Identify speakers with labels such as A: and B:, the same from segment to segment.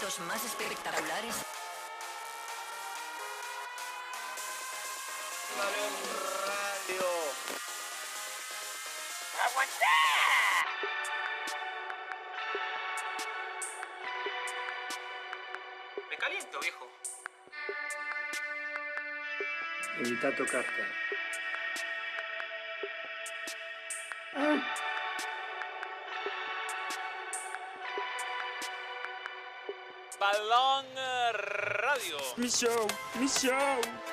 A: momentos más espectaculares.
B: Me caliento, viejo.
C: Evita tocarte.
B: Balón eh, Radio.
C: Mi show.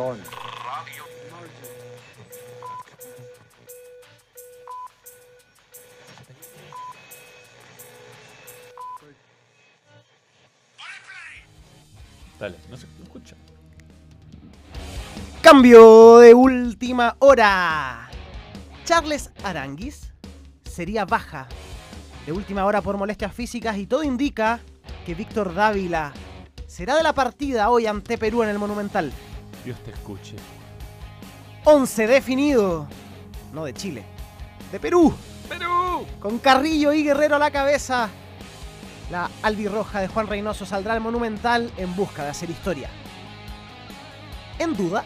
D: Balón.
B: Dale, no se escucha.
E: Cambio de última hora. Charles Aranguis sería baja de última hora por molestias físicas y todo indica que Víctor Dávila será de la partida hoy ante Perú en el Monumental.
B: Dios te escuche.
E: 11 definido. No de Chile. De Perú.
B: ¡Perú!
E: Con Carrillo y Guerrero a la cabeza. La albirroja de Juan Reynoso saldrá al Monumental en busca de hacer historia. En duda,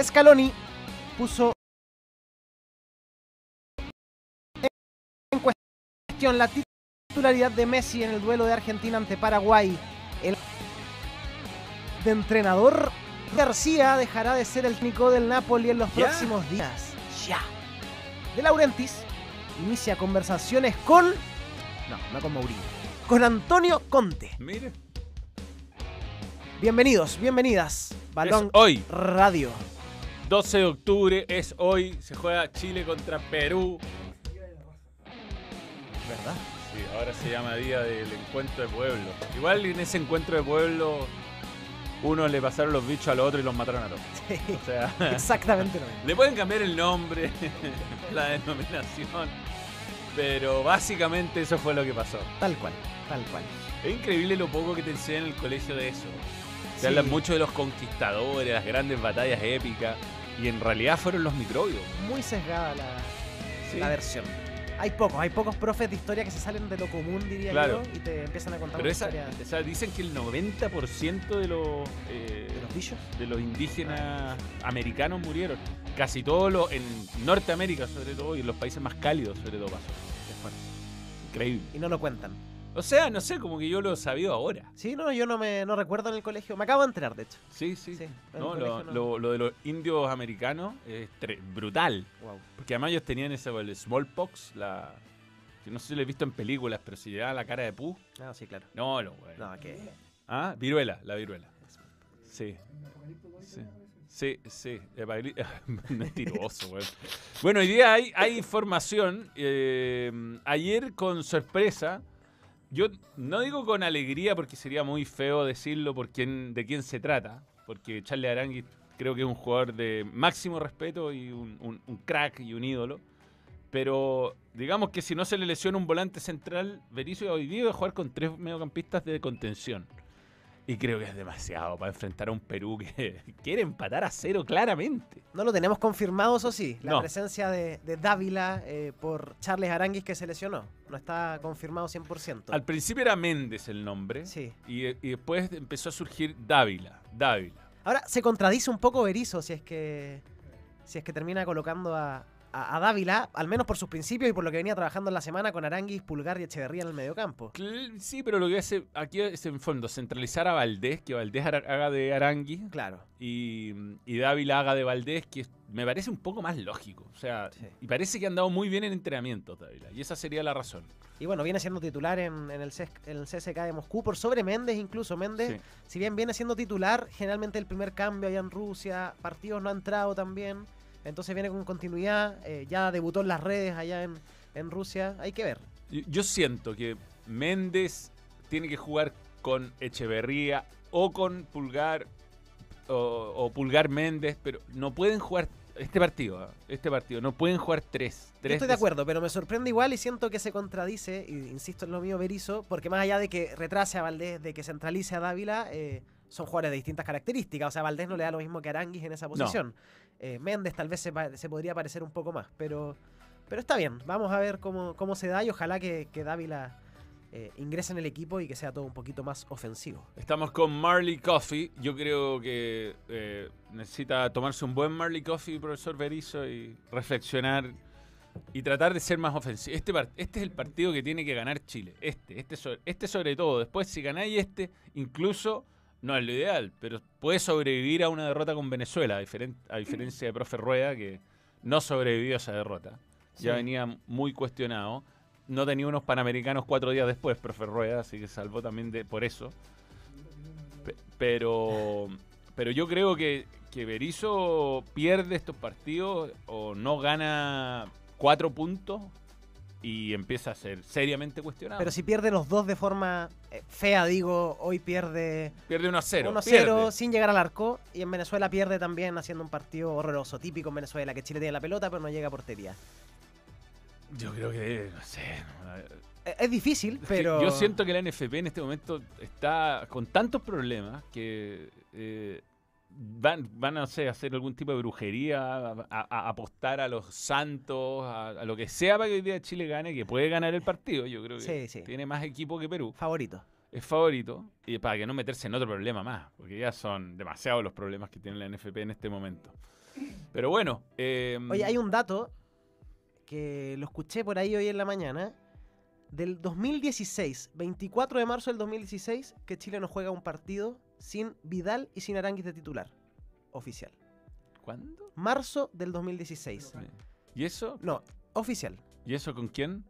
E: Scaloni puso en cuestión la titularidad de Messi en el duelo de Argentina ante Paraguay. El de entrenador García dejará de ser el técnico del Napoli en los
B: ¿Ya?
E: próximos días. Ya. De Laurentiis inicia conversaciones con. No, no con Mourinho. Con Antonio Conte.
B: Mire.
E: Bienvenidos, bienvenidas. Balón
B: Es hoy,
E: Radio.
B: 12 de octubre, es hoy. Se juega Chile contra Perú.
E: ¿Verdad?
B: Sí, ahora se llama Día del Encuentro de Pueblo. Igual en ese encuentro de pueblo, uno le pasaron los bichos al otro y los mataron a todos. O sea,
E: Exactamente lo mismo.
B: le pueden cambiar el nombre, la denominación, pero básicamente eso fue lo que pasó.
E: Tal cual, tal cual.
B: Es increíble lo poco que te enseñan en el colegio de eso. Se
E: Sí.
B: habla mucho de los conquistadores, las grandes batallas épicas, y en realidad fueron los microbios.
E: Muy sesgada la,
B: Sí.
E: la versión. Hay pocos, hay pocos profes de historia que se salen de lo común, diría
B: Claro.
E: yo, y te empiezan a contar
B: Pero
E: una
B: esa,
E: historia
B: o sea, dicen que el 90% de los, eh,
E: de los bichos.
B: de los indígenas americanos murieron. Casi todos los, en Norteamérica sobre todo, y en los países más cálidos sobre todo pasó.
E: Fuerte.
B: Increíble.
E: Y no lo cuentan.
B: O sea, no sé, como que yo lo he sabido ahora.
E: Sí, no, yo no me no recuerdo en el colegio. Me acabo de enterar, de hecho.
B: Sí, sí. No, lo,
E: no.
B: lo- lo de los indios americanos es brutal.
E: Wow.
B: Porque además ellos tenían ese el smallpox, la... no sé si lo he visto en películas, pero si le daban la cara de pu.
E: Ah, sí, claro.
B: No, lo bueno.
E: No, que.
B: Ah, viruela, la viruela. Sí. Sí, sí, sí. Mentiroso, weón. Bueno, hoy día hay, hay información. eh, ayer, con sorpresa, yo no digo con alegría porque sería muy feo decirlo por quién, de quién se trata, porque Charlie Arangui creo que es un jugador de máximo respeto y un, crack y un ídolo. Pero digamos que si no se le lesiona un volante central, Berizzo hoy día va jugar con tres mediocampistas de contención. Y creo que es demasiado para enfrentar a un Perú que quiere empatar a cero claramente.
E: No lo tenemos confirmado, eso sí. La
B: No.
E: presencia de, de Dávila eh, por Charles Aranguis que se lesionó. No está confirmado 100%.
B: Al principio era Méndez el nombre.
E: Sí.
B: Y, y después empezó a surgir Dávila. Dávila.
E: Ahora se contradice un poco Berizzo si es que si es que termina colocando a, a, a Dávila, al menos por sus principios y por lo que venía trabajando en la semana con Aranguis, Pulgar y Echeverría en el mediocampo.
B: Sí, pero lo que hace aquí es en fondo centralizar a Valdés, que Valdés haga de Arangui
E: Claro.
B: y, y Dávila haga de Valdés, que me parece un poco más lógico. O sea,
E: Sí.
B: y parece que han dado muy bien en entrenamientos Dávila, y esa sería la razón.
E: Y bueno, viene siendo titular en, en el, CES en el CSK de Moscú por sobre Méndez incluso. Méndez,
B: Sí.
E: si bien viene siendo titular, generalmente el primer cambio allá en Rusia, partidos no ha entrado también. Entonces viene con continuidad, eh, ya debutó en las redes allá en, en Rusia, hay que ver.
B: Yo, yo siento que Méndez tiene que jugar con Echeverría o con Pulgar o, o Pulgar Méndez, pero no pueden jugar este partido, ¿ah? este partido, no pueden jugar tres.
E: Yo
B: tres
E: estoy de acuerdo, pero me sorprende igual y siento que se contradice, y insisto en lo mío, Berizzo, porque más allá de que retrase a Valdés, de que centralice a Dávila, eh, son jugadores de distintas características. O sea, Valdés no le da lo mismo que Aranguis en esa posición. Eh, Méndez tal vez se, podría parecer un poco más, pero, pero está bien. Vamos a ver cómo, cómo se da y ojalá que, que Dávila eh, ingrese en el equipo y que sea todo un poquito más ofensivo.
B: Estamos con Marley Coffee. Yo creo que eh, necesita tomarse un buen Marley Coffee, profesor Berizzo, y reflexionar y tratar de ser más ofensivo. Este, este es el partido que tiene que ganar Chile. Este, este, este sobre todo. Después, si ganáis este, incluso no es lo ideal, pero puede sobrevivir a una derrota con Venezuela, a, diferen- a diferencia de profe Rueda, que no sobrevivió a esa derrota. Ya venía muy cuestionado. No tenía unos panamericanos cuatro días después, profe Rueda, así que salvó también de, por eso. Pe- Pero, pero yo creo que, que Berizzo pierde estos partidos o no gana cuatro puntos y empieza a ser seriamente cuestionado.
E: Pero si pierde los dos de forma eh, fea, digo, hoy pierde
B: pierde 1 a 0.
E: 1-0 sin llegar al arco. Y en Venezuela pierde también haciendo un partido horroroso, típico en Venezuela, que Chile tiene la pelota pero no llega a portería.
B: Yo creo que, no sé. no,
E: Eh, Es difícil,
B: Es que
E: pero.
B: Yo siento que la NFP en este momento está con tantos problemas que eh, van, van a no sé, hacer algún tipo de brujería, a, a- a apostar a los santos, a, lo que sea para que hoy día Chile gane, que puede ganar el partido. Yo creo que
E: Sí, sí.
B: tiene más equipo que Perú.
E: Favorito.
B: Es favorito y para que no meterse en otro problema más, porque ya son demasiados los problemas que tiene la NFP en este momento. Pero bueno. eh,
E: Oye, hay un dato que lo escuché por ahí hoy en la mañana. Del 2016, 24 de marzo del 2016, que Chile no juega un partido sin Vidal y sin Aranguis de titular. Oficial.
B: ¿Cuándo?
E: Marzo del 2016.
B: ¿Y eso?
E: No, oficial.
B: ¿Y eso con quién?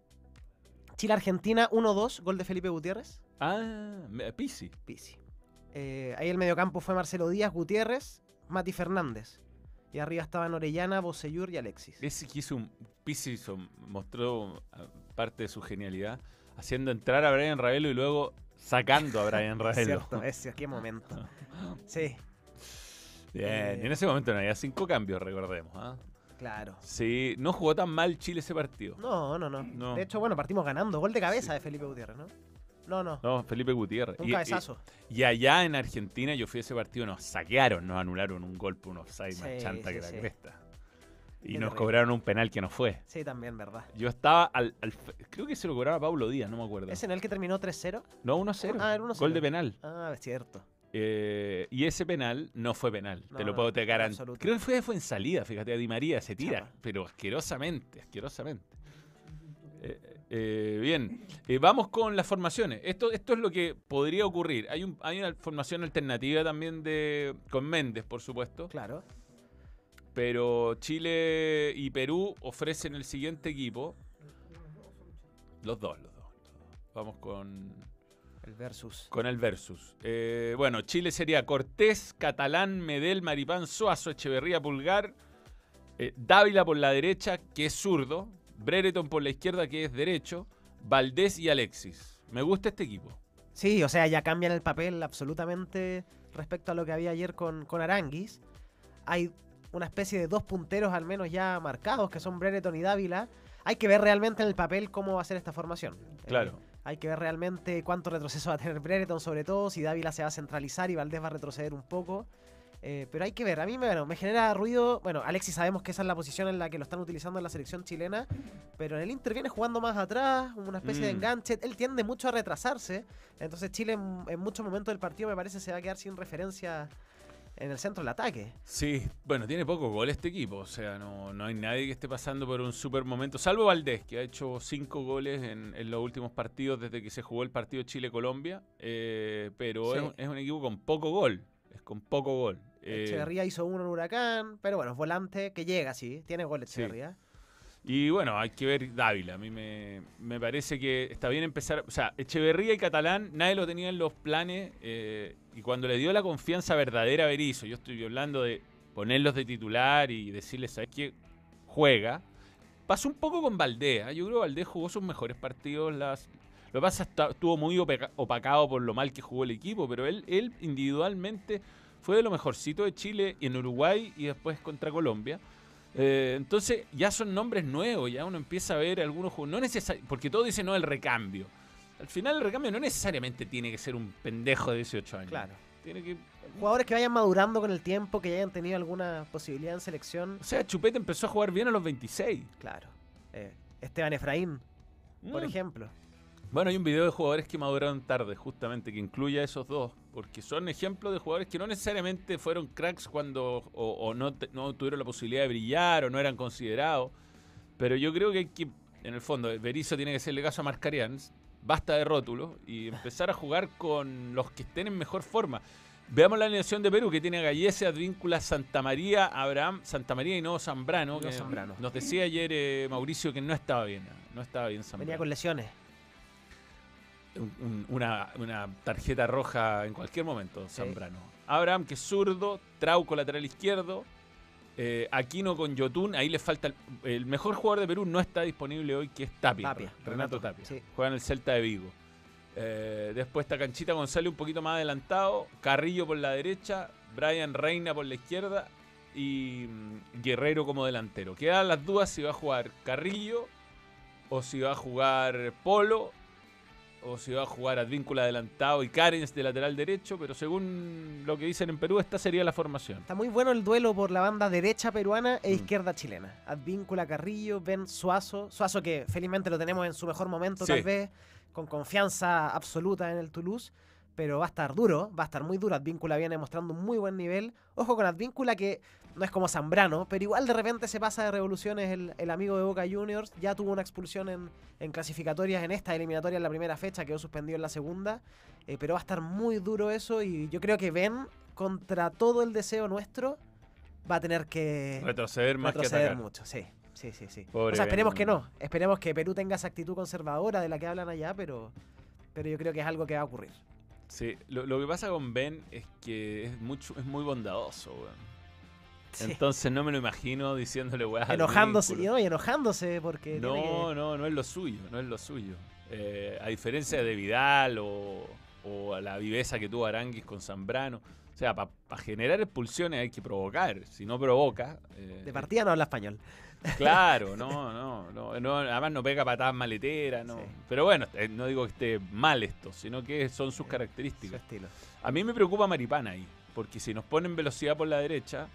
E: Chile-Argentina 1-2, gol de Felipe Gutiérrez.
B: Ah, Pisi.
E: Pisi. Eh, ahí el mediocampo fue Marcelo Díaz, Gutiérrez, Mati Fernández. Y arriba estaban Orellana, Boseyur y Alexis.
B: Ese que hizo un. Pisi mostró ah, parte de su genialidad haciendo entrar a Brian Ravelo y luego sacando a Brian
E: Es
B: Ravelo.
E: cierto, ese, qué momento. Sí,
B: Bien,
E: Eh.
B: y en ese momento no había cinco cambios, recordemos. ¿ah?
E: claro.
B: Sí, no jugó tan mal Chile ese partido.
E: No, no, no,
B: No.
E: De hecho, bueno, partimos ganando. Gol de cabeza de Felipe Gutiérrez, ¿no? No, no.
B: No, Felipe Gutiérrez.
E: Un
B: Y-
E: cabezazo.
B: Y, allá en Argentina yo fui a ese partido, nos saquearon, nos anularon un golpe, un offside más
E: Sí,
B: chanta
E: sí,
B: que la cresta. Y
E: Qué
B: nos
E: terrible.
B: cobraron un penal que no fue.
E: Sí, también, ¿verdad?
B: Yo estaba al, al- Creo que se lo cobraba Pablo Díaz, no me acuerdo.
E: ¿Es en el que terminó 3-0?
B: No, 1-0.
E: Ah, era 1-0.
B: Gol de penal.
E: Ah, es cierto.
B: Eh, y ese penal no fue penal.
E: No,
B: te lo
E: no,
B: puedo te
E: en
B: garan-
E: absoluto.
B: Creo que fue, fue en salida, fíjate, a Di María se tira,
E: Chapa.
B: pero asquerosamente, asquerosamente. Eh, eh, bien, Eh, vamos con las formaciones. Esto, esto es lo que podría ocurrir. Hay, un, hay una formación alternativa también de con Méndez, por supuesto.
E: Claro.
B: Pero Chile y Perú ofrecen el siguiente equipo. Los dos, los dos. Vamos con,
E: El versus.
B: con el versus. Eh, bueno, Chile sería Cortés, Catalán, Medel, Maripán, Suazo, Echeverría, Pulgar, eh, Dávila por la derecha, que es zurdo, Brereton por la izquierda, que es derecho, Valdés y Alexis. Me gusta este equipo.
E: Sí, o sea, ya cambian el papel absolutamente respecto a lo que había ayer con, con Aranguis. Hay una especie de dos punteros al menos ya marcados, que son Brereton y Dávila. Hay que ver realmente en el papel cómo va a ser esta formación.
B: Claro.
E: Eh, hay que ver realmente cuánto retroceso va a tener Brereton, sobre todo, si Dávila se va a centralizar y Valdés va a retroceder un poco. Eh, pero hay que ver, a mí me, bueno, me genera ruido. Bueno, Alexis sabemos que esa es la posición en la que lo están utilizando en la selección chilena, pero en el Inter viene jugando más atrás, una especie de
B: Mm.
E: enganche. Él tiende mucho a retrasarse, entonces Chile en, en muchos momentos del partido me parece se va a quedar sin referencia en el centro del ataque.
B: Sí, bueno, tiene poco gol este equipo. O sea, no, no hay nadie que esté pasando por un super momento, salvo Valdés, que ha hecho cinco goles en, en los últimos partidos desde que se jugó el partido Chile-Colombia. eh, pero
E: Sí.
B: es, un- es un equipo con poco gol. Es con poco gol. Eh,
E: Echeverría hizo uno en Huracán, pero bueno, es volante que llega, sí, tiene gol
B: Sí. Y bueno, hay que ver Dávila. A mí me, me parece que está bien empezar. O sea, Echeverría y Catalán, nadie lo tenía en los planes. eh, y cuando le dio la confianza verdadera a Berizzo, yo estoy hablando de ponerlos de titular y decirles, ¿sabes qué? Juega. Pasó un poco con Valdés. Yo creo que Valdés jugó sus mejores partidos. Las, lo que pasa es que estuvo muy opacado por lo mal que jugó el equipo, pero él, él individualmente fue de lo mejorcito de Chile y en Uruguay y después contra Colombia. Eh, entonces ya son nombres nuevos, ya uno empieza a ver algunos juegos, no necesari- porque todo dice no el recambio. Al final el recambio no necesariamente tiene que ser un pendejo de 18 años.
E: Claro.
B: Tiene que
E: Jugadores que vayan madurando con el tiempo, que ya hayan tenido alguna posibilidad en selección.
B: o sea, Chupete empezó a jugar bien a los 26.
E: Claro. Eh, Esteban Efraín, por
B: Mm.
E: ejemplo.
B: Bueno, hay un video de jugadores que maduraron tarde, justamente, que incluye a esos dos, porque son ejemplos de jugadores que no necesariamente fueron cracks cuando o, o no, te- no tuvieron la posibilidad de brillar o no eran considerados. Pero yo creo que hay que, en el fondo, Berizzo tiene que hacerle caso a Marcarians, basta de rótulos y empezar a jugar con los que estén en mejor forma. Veamos la alineación de Perú, que tiene a Gallese, Advíncula, Santa María, Abraham, Santa María y no Zambrano.
E: No Zambrano.
B: Nos decía ayer eh, Mauricio que no estaba bien, no estaba bien Zambrano
E: Venía con lesiones.
B: Un- un- una, una tarjeta roja en cualquier momento, Zambrano. Abraham, que es zurdo, Trauco, lateral izquierdo, eh, Aquino con Yotun, ahí le falta el, el mejor jugador de Perú, no está disponible hoy, que es Tapia,
E: Tapia,
B: Renato,
E: Renato,
B: Tapia.
E: sí.
B: Juega en el Celta de Vigo. Eh, después está Canchita González un poquito más adelantado, Carrillo por la derecha, Brian Reina por la izquierda y mm, Guerrero como delantero. Quedan las dudas si va a jugar Carrillo o si va a jugar Polo o si va a jugar Advíncula adelantado y Carens de lateral derecho, pero según lo que dicen en Perú, esta sería la formación.
E: Está muy bueno el duelo por la banda derecha peruana e
B: Mm.
E: izquierda chilena. Advíncula Carrillo, Ben Suazo. Suazo que felizmente lo tenemos en su mejor momento,
B: Sí.
E: tal vez, con confianza absoluta en el Toulouse. Pero va a estar duro, va a estar muy duro. Advíncula viene mostrando un muy buen nivel. Ojo con Advíncula que no es como Zambrano, pero igual de repente se pasa de revoluciones el, el amigo de Boca Juniors. Ya tuvo una expulsión en, en clasificatorias en esta eliminatoria en la primera fecha, quedó suspendido en la segunda. Eh, pero va a estar muy duro eso y yo creo que Ben, contra todo el deseo nuestro, va a tener que
B: Retroceder más que
E: retroceder
B: atacar.
E: mucho. Sí, sí, sí. sí.
B: Pobre
E: o sea, esperemos
B: Ben.
E: que no. Esperemos que Perú tenga esa actitud conservadora de la que hablan allá, pero, pero yo creo que es algo que va a ocurrir.
B: Sí, lo, lo que pasa con Ben es que es, mucho, es muy bondadoso, weón.
E: Sí.
B: Entonces no me lo imagino diciéndole al
E: enojándose, no, y enojándose porque
B: No,
E: que-
B: no, no es lo suyo, no es lo suyo. Eh, a diferencia de Vidal o, o a la viveza que tuvo Aranguis con Zambrano. O sea, para generar expulsiones hay que provocar. Si no provoca. eh,
E: de partida no habla español.
B: Claro, no, no, no, no, además no pega patadas maleteras, no.
E: Sí.
B: Pero bueno, eh, no digo que esté mal esto, sino que son sus
E: Su
B: características.
E: estilo.
B: A mí me preocupa Maripán ahí, porque si nos ponen velocidad por la derecha,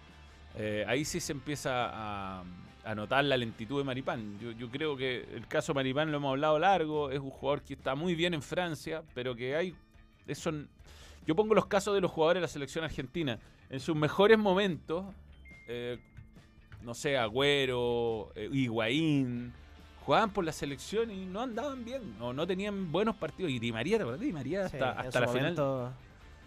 B: eh, ahí sí se empieza a, a notar la lentitud de Maripán. Yo, yo creo que el caso Maripán lo hemos hablado largo, es un jugador que está muy bien en Francia, pero que hay... Eso, yo pongo los casos de los jugadores de la selección argentina. En sus mejores momentos, eh, no sé, Agüero, eh, Higuaín, jugaban por la selección y no andaban bien, o no tenían buenos partidos. Y Di María, ¿te acuerdas? Di María hasta, la final.
E: momento,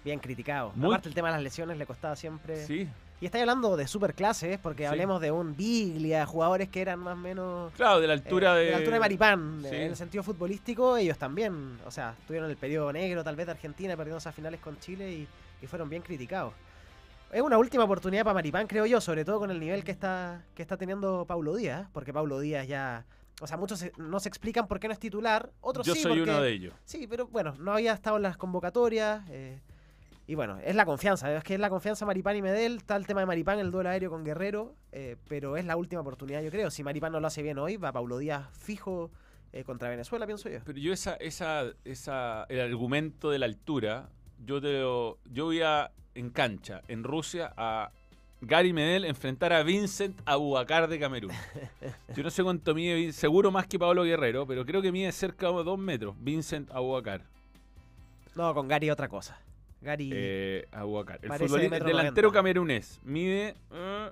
E: Bien criticado.
B: Muy-
E: Aparte el tema de las lesiones le costaba siempre.
B: Sí,
E: Y estáis hablando de superclases, porque
B: Sí.
E: hablemos de un Biglia, jugadores que eran más o menos
B: claro, de la altura
E: eh,
B: de.
E: la altura de Maripán,
B: Sí.
E: en el sentido futbolístico, ellos también, o sea, tuvieron el periodo negro tal vez de Argentina, perdieron esas finales con Chile y, y fueron bien criticados. Es una última oportunidad para Maripán, creo yo, sobre todo con el nivel que está, que está teniendo Paulo Díaz, porque Paulo Díaz ya... O sea, muchos se- no se explican por qué no es titular, otros
B: Yo
E: sí,
B: soy
E: porque-
B: uno de ellos.
E: Sí, pero bueno, no había estado en las convocatorias. eh, y bueno, es la confianza. Es que es la confianza Maripán y Medel. Está el tema de Maripán, el duelo aéreo con Guerrero. eh, pero es la última oportunidad, yo creo. Si Maripán no lo hace bien hoy, va Paulo Díaz fijo eh, contra Venezuela, pienso yo.
B: Pero yo esa, esa, esa, el argumento de la altura, yo te lo, yo voy a, en cancha, en Rusia, a Gary Medel enfrentar a Vincent Abubakar de Camerún. Yo no sé cuánto mide, seguro más que Pablo Guerrero, pero creo que mide cerca de dos metros, Vincent Abubakar.
E: No, con Gary otra cosa. Gary.
B: eh. El
E: de
B: futbolista- delantero
E: 90.
B: camerunés. Mide eh,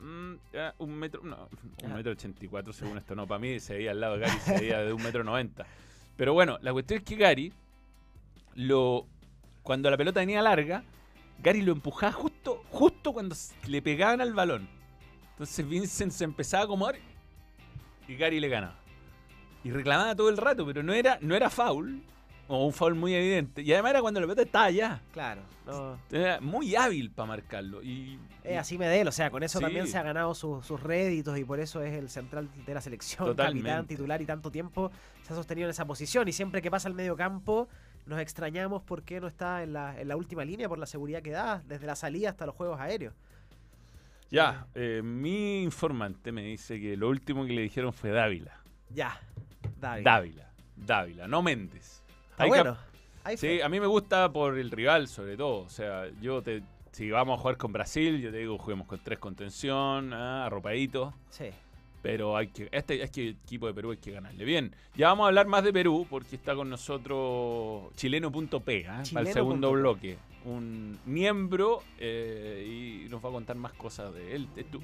B: mm, un metro, no, un
E: Ah.
B: metro ochenta y cuatro según esto. No, para mí se veía al lado de Gary, se veía de un metro noventa. Pero bueno, la cuestión es que Gary, lo, cuando la pelota venía larga, Gary lo empujaba justo, justo cuando le pegaban al balón. Entonces Vincent se empezaba a acomodar y Gary le ganaba. Y reclamaba todo el rato, pero no era, no era foul, o un foul muy evidente. Y además era cuando la pelota estaba allá.
E: Claro. no,
B: Era muy hábil para marcarlo. Y,
E: Es así Medel, o sea, con eso
B: Sí.
E: también se ha ganado su- sus réditos y por eso es el central de la selección,
B: Totalmente.
E: capitán, titular y tanto tiempo se ha sostenido en esa posición. Y siempre que pasa al medio campo, nos extrañamos por qué no está en la, en la última línea por la seguridad que da, desde la salida hasta los juegos aéreos.
B: ya, eh, mi informante me dice que lo último que le dijeron fue Dávila.
E: Ya, David.
B: Dávila. Dávila, no Méndez.
E: Está
B: Hay
E: bueno. Hay
B: Sí,
E: fe.
B: a mí me gusta por el rival, sobre todo. O sea, yo te. Si vamos a jugar con Brasil, yo te digo, juguemos con tres contención, ah, arropaditos.
E: Sí.
B: Pero hay que, este, este equipo de Perú hay que ganarle. Bien, ya vamos a hablar más de Perú porque está con nosotros chileno.p ¿ah? para el segundo bloque. Un miembro eh, y nos va a contar más cosas de él. de tú.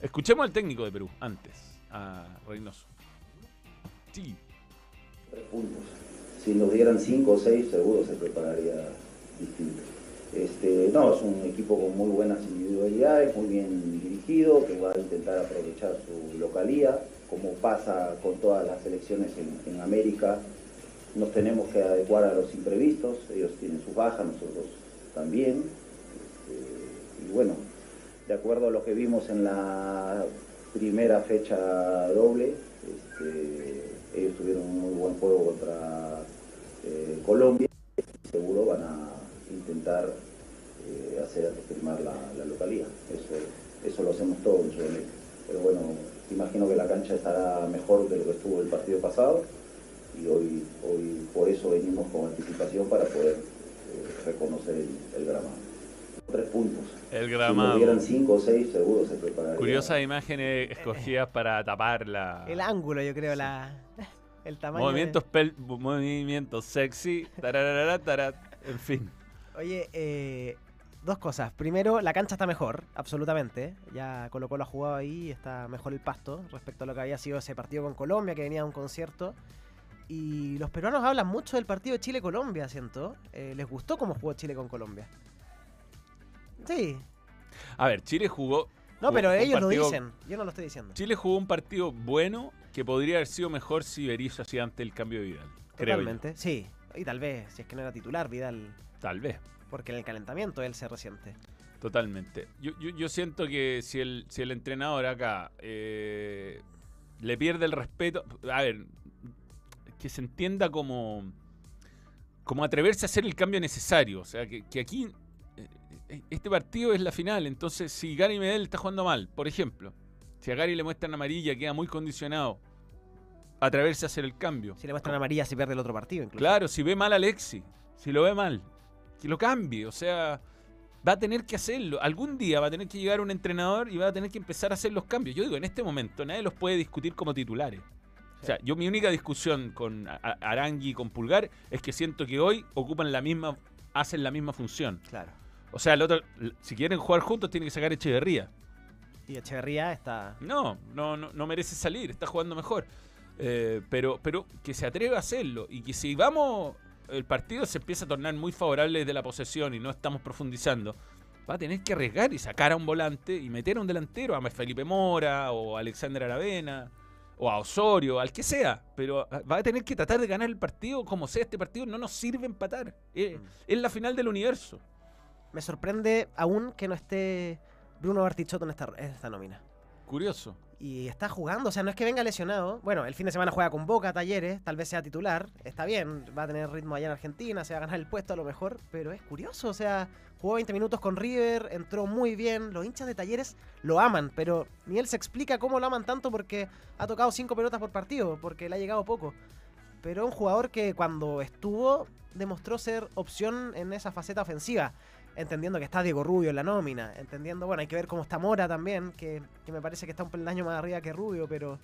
B: Escuchemos al técnico de Perú antes, a Reynoso. Sí,
F: tres puntos. Si nos dieran cinco o seis, seguro se prepararía distinto. Este, no, es un equipo con muy buenas individualidades, muy bien dirigido, que va a intentar aprovechar su localía, como pasa con todas las selecciones en, América. Nos tenemos que adecuar a los imprevistos, ellos tienen sus bajas, nosotros también. Este, y bueno, de acuerdo a lo que vimos en la primera fecha doble, este, ellos tuvieron un muy buen juego contra eh, Colombia seguro van a intentar eh, hacer primar la, la localía. Eso, eso lo hacemos todos en Sudamérica. Pero bueno, imagino que la cancha estará mejor de lo que estuvo el partido pasado y hoy, hoy por eso venimos con anticipación para poder eh, reconocer el, el gramado. Tres puntos.
B: el
F: Si
B: gramado.
F: dieran cinco o seis, seguro se prepararía.
B: Curiosas imágenes escogidas para tapar la.
E: El ángulo, yo creo, la, el tamaño. de-
B: Movimientos, pel- movimientos sexy. tararara, tarat, en fin.
E: Oye, eh, dos cosas. Primero, la cancha está mejor, absolutamente. Ya Colo Colo ha jugado ahí, está mejor el pasto respecto a lo que había sido ese partido con Colombia, que venía de un concierto. Y los peruanos hablan mucho del partido de Chile-Colombia, siento. Eh, ¿Les gustó cómo jugó Chile con Colombia? Sí.
B: A ver, Chile jugó.
E: No,
B: jugó
E: pero ellos lo
B: partido-
E: dicen. Yo no lo estoy diciendo.
B: Chile jugó un partido bueno que podría haber sido mejor si Berizzo hacía ante el cambio de Vidal. Creo yo.
E: Totalmente, sí. Y tal vez, si es que no era titular, Vidal,
B: Tal vez.
E: porque en el calentamiento él se resiente.
B: Totalmente. Yo, yo, yo siento que si el, si el entrenador acá eh, le pierde el respeto. A ver, que se entienda como. como atreverse a hacer el cambio necesario. O sea, que, que aquí. eh, este partido es la final. Entonces, si Gary Medel está jugando mal, por ejemplo, si a Gary le muestran amarilla, queda muy condicionado. Atreverse a hacer el cambio.
E: Si le muestran amarilla, si pierde el otro partido, incluso.
B: Claro, si ve mal a Alexi, si lo ve mal, que lo cambie. O sea, va a tener que hacerlo. Algún día va a tener que llegar un entrenador y va a tener que empezar a hacer los cambios. Yo digo, en este momento nadie los puede discutir como titulares. O sea, yo mi única discusión con Arangui y con Pulgar es que siento que hoy ocupan la misma, hacen la misma función.
E: Claro.
B: O sea, el otro, si quieren jugar juntos, tienen que sacar Echeverría.
E: Y Echeverría está.
B: No, no, no, no merece salir, está jugando mejor. Eh, pero, pero que se atreva a hacerlo y que si vamos, el partido se empieza a tornar muy favorable desde la posesión y no estamos profundizando, va a tener que arriesgar y sacar a un volante y meter a un delantero, a Felipe Mora o a Alexander Aravena o a Osorio, al que sea. Pero ah, va a tener que tratar de ganar el partido como sea. Este partido no nos sirve empatar. Eh, es la final del universo.
E: Me sorprende aún que no esté Bruno Bartichotto en esta, en esta nómina.
B: Curioso.
E: Y está jugando, o sea, no es que venga lesionado. Bueno, el fin de semana juega con Boca, Talleres, tal vez sea titular. Está bien, va a tener ritmo allá en Argentina, se va a ganar el puesto a lo mejor. Pero es curioso, o sea, jugó 20 minutos con River, entró muy bien. Los hinchas de Talleres lo aman, pero ni él se explica cómo lo aman tanto porque ha tocado 5 pelotas por partido, porque le ha llegado poco. Pero un jugador que cuando estuvo demostró ser opción en esa faceta ofensiva entendiendo que está Diego Rubio en la nómina, entendiendo, bueno, hay que ver cómo está Mora también, que, que me parece que está un peldaño más arriba que Rubio, pero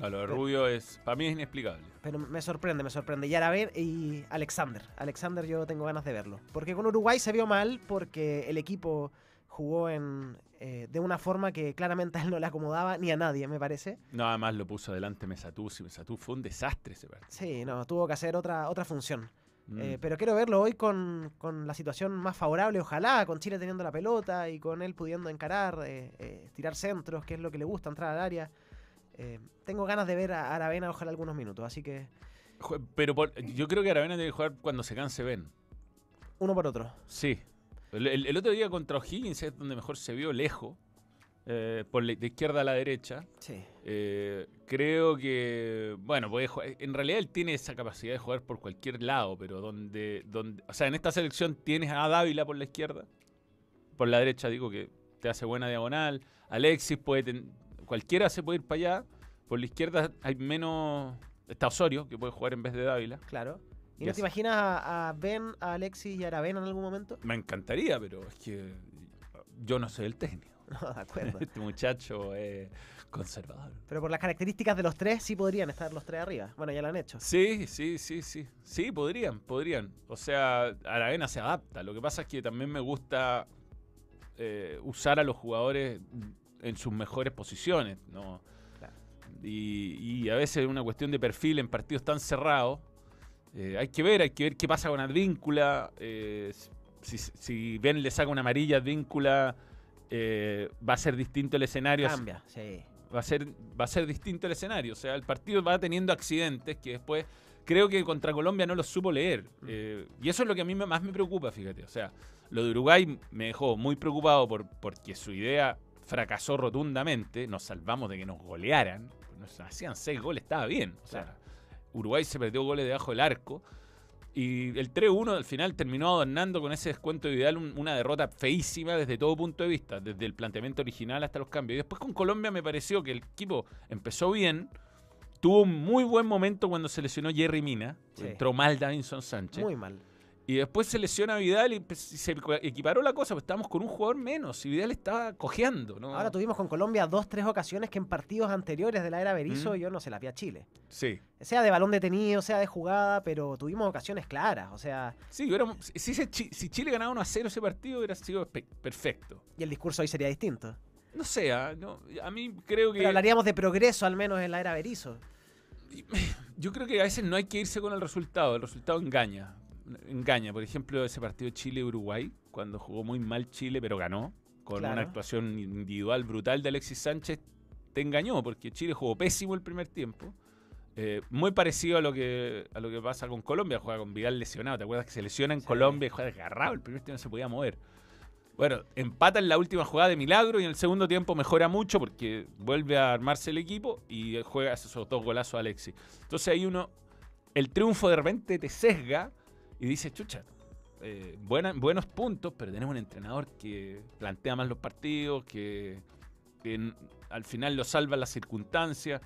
B: No, lo de Rubio es, para mí es inexplicable.
E: Pero me sorprende, me sorprende. Y Aravena y Alexander. Alexander yo tengo ganas de verlo. Porque con Uruguay se vio mal porque el equipo jugó en, eh, de una forma que claramente a él no le acomodaba ni a nadie, me parece.
B: No, además lo puso adelante Mesatú. Mesatú fue un desastre ese partido.
E: Sí, no, tuvo que hacer otra, otra función.
B: Mm.
E: Eh, pero quiero verlo hoy con, con la situación más favorable, ojalá, con Chile teniendo la pelota y con él pudiendo encarar, eh, eh, tirar centros, que es lo que le gusta, entrar al área. Eh, tengo ganas de ver a Aravena, ojalá algunos minutos, así que
B: Pero por- yo creo que Aravena debe jugar cuando se canse Ben.
E: uno por otro.
B: Sí. El, el- el otro día contra O'Higgins es donde mejor se vio lejos. Eh, por la- de izquierda a la derecha.
E: Sí.
B: Eh, creo que, bueno, puede jugar- en realidad él tiene esa capacidad de jugar por cualquier lado, pero donde, donde, o sea, en esta selección tienes a Dávila por la izquierda, por la derecha digo que te hace buena diagonal, Alexis puede, ten- cualquiera se puede ir para allá, por la izquierda hay menos, está Osorio que puede jugar en vez de Dávila,
E: Claro. ¿Y no te imaginas a, a Ben, a Alexis y a Aravena en algún momento?
B: me encantaría, pero es que yo no soy el técnico,
E: No, de acuerdo.
B: este muchacho es conservador.
E: Pero por las características de los tres, sí podrían estar los tres arriba. Bueno, ya lo han hecho.
B: Sí, sí, sí, sí. Sí, podrían, podrían. O sea, Aravena se adapta. Lo que pasa es que también me gusta eh, usar a los jugadores en sus mejores posiciones, ¿no?
E: Claro.
B: Y, y a veces es una cuestión de perfil en partidos tan cerrados. eh, hay que ver, hay que ver qué pasa con Advíncula. eh, si, si Ben le saca una amarilla Advíncula, eh, va a ser distinto el escenario.
E: Cambia, sí.
B: va a ser va a ser distinto el escenario. O sea, el partido va teniendo accidentes que después creo que contra Colombia no los supo leer. Eh, y eso es lo que a mí más me preocupa, fíjate. O sea, lo de Uruguay me dejó muy preocupado por, porque su idea fracasó rotundamente. Nos salvamos de que nos golearan. Nos hacían seis goles, estaba bien. O sea, Uruguay se perdió goles debajo del arco. Y el 3-1 al final terminó adornando con ese descuento de Vidal un- una derrota feísima desde todo punto de vista, desde el planteamiento original hasta los cambios. Y después con Colombia me pareció que el equipo empezó bien, tuvo un muy buen momento cuando se lesionó Jerry Mina,
E: Sí.
B: entró mal Davinson Sánchez,
E: Muy mal.
B: Y después se lesiona Vidal y pues, se equiparó la cosa, pues estábamos con un jugador menos y Vidal estaba cojeando. ¿no?
E: Ahora tuvimos con Colombia dos, tres ocasiones que en partidos anteriores de la era Berizzo
B: Mm.
E: yo no se las vi a Chile.
B: Sí.
E: Sea de balón detenido, sea de jugada, pero tuvimos ocasiones claras. O sea,
B: Sí, si, Chile ganaba 1 a 0 ese partido hubiera sido pe- perfecto.
E: y el discurso hoy sería distinto.
B: No sé, ah, no, a mí creo que...
E: Pero hablaríamos de progreso al menos en la era Berizzo.
B: Yo creo que a veces no hay que irse con el resultado, el resultado engaña. Engaña, por ejemplo, ese partido Chile-Uruguay, cuando jugó muy mal Chile, pero ganó, con
E: Claro.
B: una actuación individual brutal de Alexis Sánchez, te engañó, porque Chile jugó pésimo el primer tiempo. Eh, muy parecido a lo que a lo que pasa con Colombia, juega con Vidal lesionado. ¿Te acuerdas que se lesiona en
E: Sí.
B: Colombia y juega desgarrado? El primer tiempo no se podía mover. Bueno, empata en la última jugada de milagro y en el segundo tiempo mejora mucho porque vuelve a armarse el equipo y juega esos dos golazos a Alexis. Entonces ahí uno, el triunfo de repente te sesga y dice, chucha, eh, buena- buenos puntos, pero tenemos un entrenador que plantea más los partidos, que, al final lo salva las circunstancias.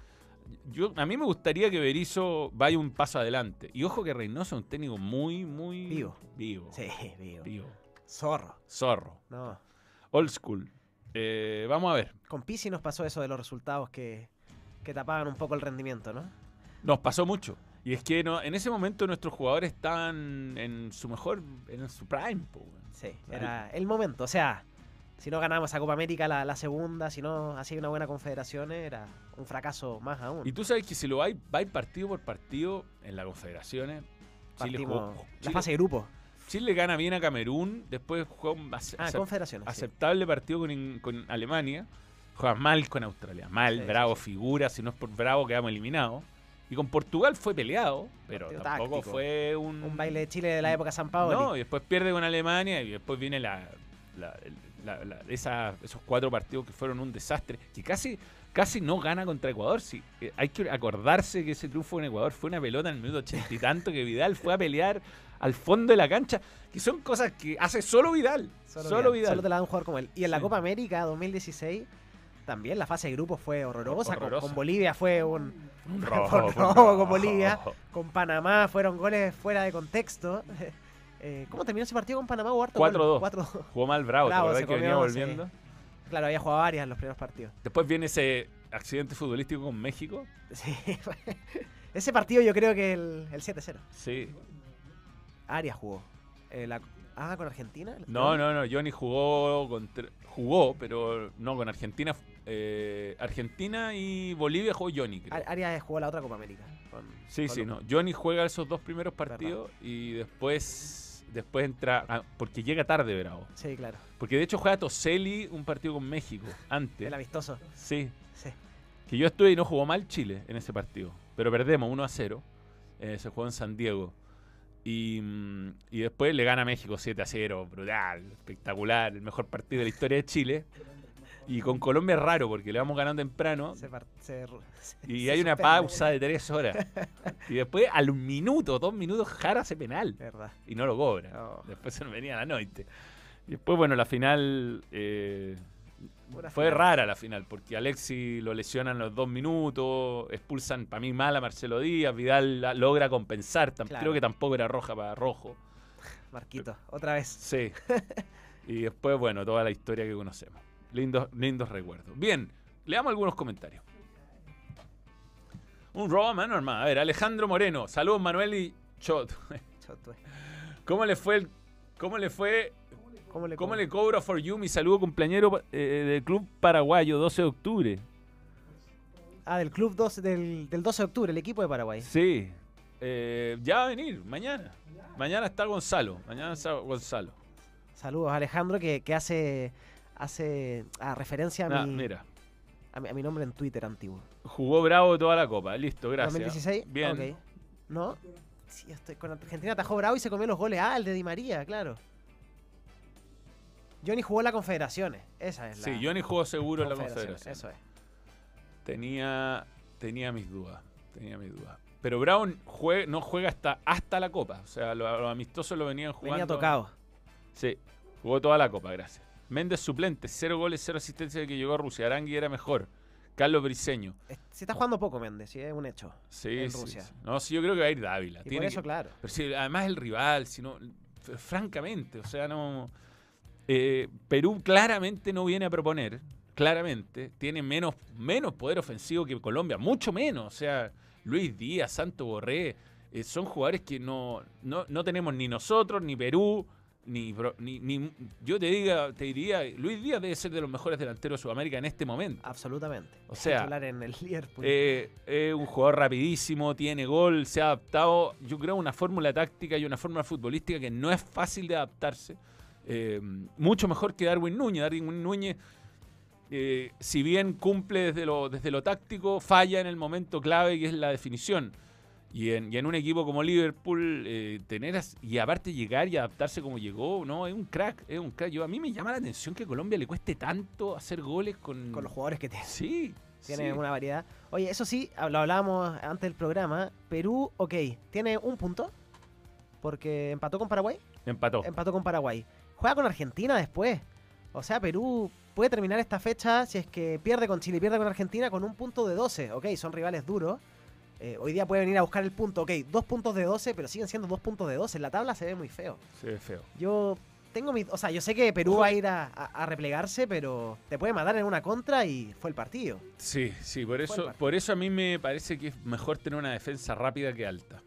B: Yo, a mí me gustaría que Berizzo vaya un paso adelante. Y ojo que Reynoso es un técnico muy, muy
E: Vivo.
B: Vivo.
E: Sí, vivo.
B: Vivo.
E: Zorro.
B: Zorro.
E: No.
B: Old school. Eh, vamos a ver.
E: Con Pisi nos pasó eso de los resultados que, que tapaban un poco el rendimiento, ¿no?
B: Nos pasó mucho. Y es que no, en ese momento nuestros jugadores estaban en su mejor, en su prime. po.
E: Sí, era el momento. O sea, si no ganábamos a Copa América la, la segunda, si no hacía una buena confederación, era un fracaso más aún.
B: Y tú sabes que si lo vais, vais partido por partido en las confederaciones. Chile,
E: Partimos
B: jugó-
E: la
B: Chile-
E: fase de grupo.
B: Chile gana bien a Camerún, después juega un
E: Ah, confederaciones. sí.
B: aceptable partido con, con Alemania, juega mal con Australia, mal,
E: Sí,
B: Bravo
E: sí.
B: figura, si no es por Bravo quedamos eliminados. Y con Portugal fue peleado, pero
E: Partido
B: tampoco
E: táctico.
B: fue un...
E: Un baile de Chile de la época San Paolo.
B: No, y después pierde con Alemania y después viene la, la- la- la- esa- esos cuatro partidos que fueron un desastre, que casi, casi no gana contra Ecuador. Sí, eh, hay que acordarse que ese triunfo en Ecuador fue una pelota en el minuto ochenta y tanto que Vidal fue a pelear al fondo de la cancha, que son cosas que hace solo Vidal. Solo, Vidal.
E: Solo te la da un jugador como él. Y en la. Copa América 2016, también la fase de grupos fue horrorosa. Con-
B: Horrorosa.
E: Con, Bolivia fue un,
B: Un rojo, rojo.
E: con Bolivia. Con Panamá fueron goles fuera de contexto. Eh, ¿Cómo terminó ese partido con Panamá? Hubo harto gol.
B: 4-2.
E: 4-2.
B: Jugó mal Bravo,
E: Bravo,
B: ¿te
E: se
B: acordás que venía
E: sí.
B: volviendo?
E: Claro, había jugado varias en los primeros partidos.
B: Después viene ese accidente futbolístico con México.
E: Sí. Ese partido yo creo que el, el 7-0.
B: Sí.
E: Arias jugó. Eh, la- ah, con Argentina.
B: No, no, no. Johnny jugó contra- jugó, pero no con Argentina. eh, Argentina y Bolivia jugó Johnny. creo.
E: Arias jugó la otra Copa América. con
B: Sí, sí, no. Johnny juega esos dos primeros partidos y después después entra ah, porque llega tarde Bravo.
E: Sí, claro.
B: Porque de hecho juega Toselli un partido con México antes.
E: El amistoso.
B: Sí,
E: Sí.
B: que yo estuve y no jugó mal Chile en ese partido, pero perdemos 1 a 0. Eh, se jugó en San Diego. Y, mm, y después le gana a México 7 a 0, brutal, espectacular, el mejor partido de la historia de Chile. Y con Colombia es raro porque le vamos ganando temprano
E: Se par- se- se-
B: y hay una pausa de 3 horas. Y después al minuto, dos minutos, Jara hace penal
E: Verdad.
B: y no lo cobra.
E: Oh.
B: Después se nos venía la noche. Y después, bueno, la final eh, fue rara la final, porque Alexi lo lesionan los dos minutos, expulsan para mí mal a Marcelo Díaz, Vidal la- logra compensar,
E: Claro.
B: creo que tampoco era roja para rojo.
E: Marquito, otra vez.
B: Sí. y después, bueno, toda la historia que conocemos. Lindos, lindos recuerdos. Bien, leamos algunos comentarios. Un robo a mano armada. A ver, Alejandro Moreno. Saludos, Manuel y Chot. ¿Cómo le fue el, cómo le fue
E: ¿Cómo le,
B: ¿Cómo
E: cobro?
B: le cobro a For You mi saludo cumpleañero eh, del Club Paraguayo, 12 de octubre?
E: Ah, del club 12, del, del 12 de octubre, el equipo de Paraguay.
B: Sí. Eh, ya va a venir, mañana. Mañana está Gonzalo. Mañana está Gonzalo.
E: Saludos a Alejandro que, que hace hace ah, referencia a, mi,
B: mira,
E: a, mi, a mi nombre en Twitter antiguo.
B: jugó bravo toda la copa. Listo, gracias.
E: 2016.
B: Bien.
E: ¿No? Sí, estoy con Argentina atajó bravo y se comió los goles. Ah, el de Di María, claro. Johnny jugó en la Confederaciones. Esa es la.
B: Sí, Johnny jugó seguro en la Confederación.
E: Eso es.
B: Tenía, tenía mis dudas. Tenía mis dudas. Pero Brown no juega hasta, hasta la copa. O sea, los, los amistosos lo venían jugando.
E: Venía tocado.
B: Sí, jugó toda la copa, gracias. Méndez suplente, cero goles, cero asistencia de que llegó a Rusia. Arangui era mejor. Carlos Briseño.
E: Se está jugando poco Méndez, sí, es un hecho.
B: Sí,
E: En
B: sí,
E: Rusia.
B: sí. No, sí, yo creo que va a ir Dávila.
E: Y por
B: Tiene
E: eso,
B: que-
E: claro.
B: Pero sí, además el rival, si no, f- francamente, o sea, no. Eh, Perú claramente no viene a proponer, claramente, tiene menos, menos poder ofensivo que Colombia, mucho menos. O sea, Luis Díaz, Santo Borré, eh, son jugadores que no, no, no tenemos ni nosotros, ni Perú, ni, ni, ni- yo te diga, te diría, Luis Díaz debe ser de los mejores delanteros de Sudamérica en este momento.
E: Absolutamente.
B: O sea,
E: Titular en el Liverpool.
B: Eh, es un jugador rapidísimo, tiene gol, se ha adaptado, yo creo, una fórmula táctica y una fórmula futbolística que no es fácil de adaptarse. Eh, mucho mejor que Darwin Núñez. Darwin Núñez, eh, si bien cumple desde lo, desde lo táctico, falla en el momento clave que es la definición. Y en, y en un equipo como Liverpool, eh, tener as- y aparte llegar y adaptarse como llegó, no, es un crack, es un crack. Yo, a mí me llama la atención que a Colombia le cueste tanto hacer goles con,
E: con los jugadores que tiene.
B: Sí,
E: Tiene
B: sí.
E: una variedad. Oye, eso sí, lo hablábamos antes del programa. Perú, ok, tiene un punto. Porque empató con Paraguay.
B: Empató.
E: Empató con Paraguay. Juega con Argentina después. O sea, Perú puede terminar esta fecha si es que pierde con Chile y pierde con Argentina con un punto de 12. Ok, son rivales duros. Eh, hoy día puede venir a buscar el punto. Ok, dos puntos de 12, pero siguen siendo dos puntos de 12. En la tabla se ve muy feo.
B: Se ve feo.
E: Yo tengo mis... O sea, yo sé que Perú va a ir a, a- a replegarse, pero te puede matar en una contra y fue el partido.
B: Sí, sí, por eso, por eso a mí me parece que es mejor tener una defensa rápida que alta.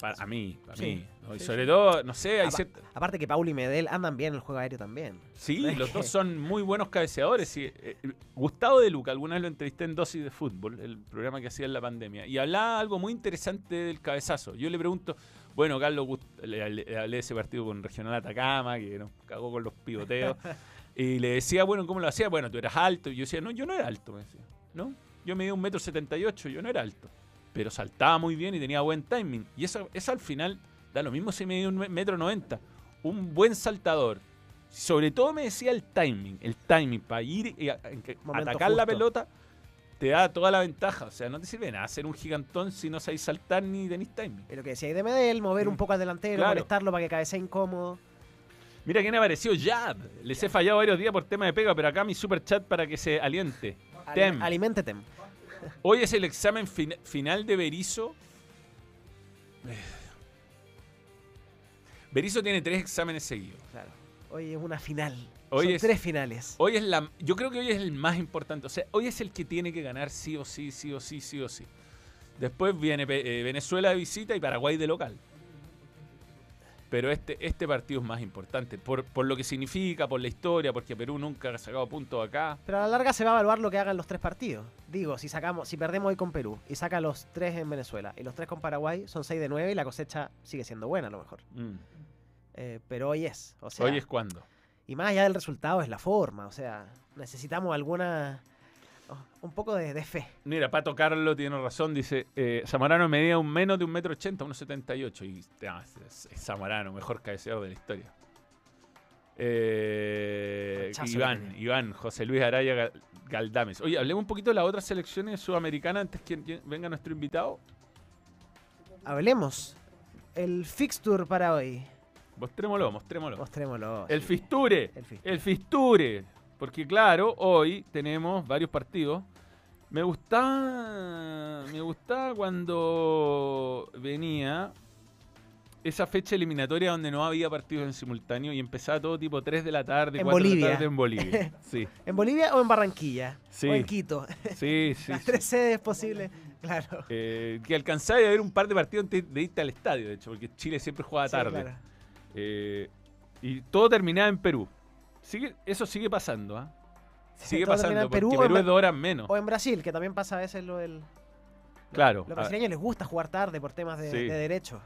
B: Para, a mí, para
E: Sí,
B: mí. ¿no? Y
E: sí,
B: sobre
E: sí.
B: todo, no sé, hay cierta-
E: Aparte que Paul y Medel andan bien en el juego aéreo también.
B: Sí,
E: no
B: los
E: que-
B: dos son muy buenos cabeceadores. y, eh, Gustavo de Luca, alguna vez lo entrevisté en Dosis de Fútbol, el programa que hacía en la pandemia, y hablaba algo muy interesante del cabezazo. Yo le pregunto, bueno, Carlos, le- le hablé de ese partido con Regional Atacama, que nos cagó con los pivoteos, y le decía, bueno, ¿cómo lo hacía? Bueno, tú eras alto. Y yo decía, no, yo no era alto, me decía. ¿No? Yo medía un metro setenta y ocho, yo no era alto. Pero saltaba muy bien y tenía buen timing. Y eso, eso al final da lo mismo si medía un me- metro noventa. Un buen saltador. Sobre todo me decía el timing. El timing para ir y a- atacar la pelota te da toda la ventaja. O sea, no te sirve nada ser un gigantón si no sabéis saltar ni tenéis timing.
E: Y lo que decía de Medel, mover un
B: Mm.
E: poco al delantero,
B: Claro.
E: molestarlo para que cabecee incómodo.
B: Mira quién apareció, Jab. Les he fallado varios días por tema de pega, pero acá mi super chat para que se aliente.
E: Ali-
B: Tem.
E: Alimente Tem.
B: Hoy es el examen fin- final de Berizo. Berizo tiene tres exámenes seguidos.
E: Claro. Hoy es una final.
B: Hoy
E: Son
B: es,
E: tres finales.
B: hoy es la. Yo creo que hoy es el más importante. O sea, hoy es el que tiene que ganar sí o sí, sí o sí, sí o sí. Después viene eh, Venezuela de visita y Paraguay de local. Pero este, este partido es más importante. Por, por lo que significa, por la historia, porque Perú nunca ha sacado puntos acá.
E: Pero a la larga se va a evaluar lo que hagan los tres partidos. Digo, si sacamos, si perdemos hoy con Perú y saca los tres en Venezuela y los tres con Paraguay, son 6 de 9 y la cosecha sigue siendo buena a lo mejor.
B: Mm.
E: Eh, pero hoy es. O sea,
B: hoy es cuando.
E: Y más allá del resultado es la forma. O sea, necesitamos alguna. Oh, un poco de, de fe.
B: Mira, Pato Carlo tiene razón, dice, eh, Zamorano medía un menos de un metro ochenta, unos 78. Y ah, es, es Zamorano, mejor cabeceador de la historia. Eh, Iván. Iván, José Luis Araya Gal- Galdames. Oye, hablemos un poquito de las otras selecciones sudamericanas antes que venga nuestro invitado.
E: Hablemos. El fixture para hoy.
B: Mostrémoslo, mostrémoslo.
E: Mostrémoslo.
B: El
E: sí.
B: Fisture.
E: El fixture.
B: El Fisture. Porque claro, hoy tenemos varios partidos. Me gustaba. Me gustaba cuando venía esa fecha eliminatoria donde no había partidos en simultáneo y empezaba todo tipo 3 de la tarde,
E: En
B: 4 de la tarde en Bolivia. Sí,
E: ¿En Bolivia o en Barranquilla?
B: Sí.
E: O en Quito.
B: sí, sí.
E: Las tres sedes posibles. Claro.
B: Eh, que alcanzaba a ver un par de partidos antes de irte al estadio, de hecho, porque Chile siempre jugaba
E: Sí,
B: tarde.
E: claro.
B: Eh, y todo terminaba en Perú. Sigue, eso sigue pasando, ¿ah? Sigue
E: todo
B: pasando,
E: en Perú
B: porque
E: o en
B: Perú
E: Ba-
B: es dos horas menos.
E: O en Brasil, que también pasa a veces lo del.
B: Claro.
E: Los brasileños les gusta jugar tarde por temas de,
B: Sí.
E: de derecho.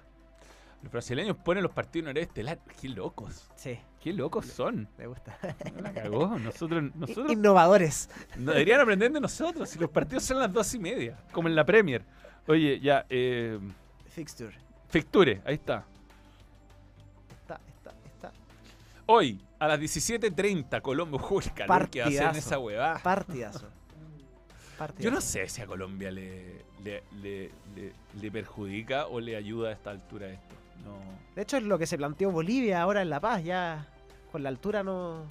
B: Los brasileños ponen los partidos en horario estelar. Qué locos.
E: Sí,
B: Qué locos son.
E: les gusta.
B: La cagó. Nosotros, nosotros
E: Innovadores.
B: no, deberían aprender de nosotros. Si los partidos son las dos y media, como en la Premier. Oye, ya, eh,
E: Fixture.
B: Fixture, ahí. Está, Hoy, a las 17.30, Colombia. Uy, calor que va a hacer en
E: Partidazo.
B: esa huevada.
E: Partidazo. Partidazo.
B: Yo no sé si a Colombia le, le, le- perjudica o le ayuda a esta altura esto. No.
E: De hecho, es lo que se planteó Bolivia ahora en La Paz. Ya con la altura no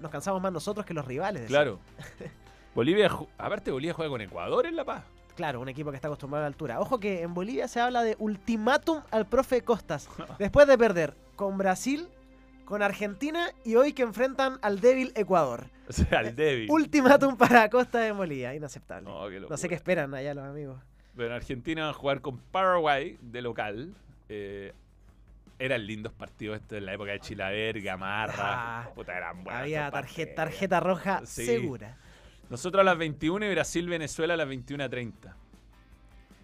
E: nos cansamos más nosotros que los rivales.
B: Claro. Bolivia, aparte Bolivia juega con Ecuador en La Paz.
E: Claro, un equipo que está acostumbrado a la altura. Ojo que en Bolivia se habla de ultimátum al profe Costas. Después de perder con Brasil, con Argentina y hoy que enfrentan al débil Ecuador.
B: O sea, el débil.
E: Ultimátum para Costa en Bolivia. Inaceptable.
B: No, qué
E: No sé qué esperan allá los amigos.
B: Bueno, Argentina va a jugar con Paraguay de local. Eh, eran lindos partidos estos en la época de Chilaver, Gamarra.
E: Ah,
B: Puta, eran buenos
E: Había tarjeta, roja
B: Sí.
E: segura.
B: Nosotros a las 21 y Brasil-Venezuela a las 21.30.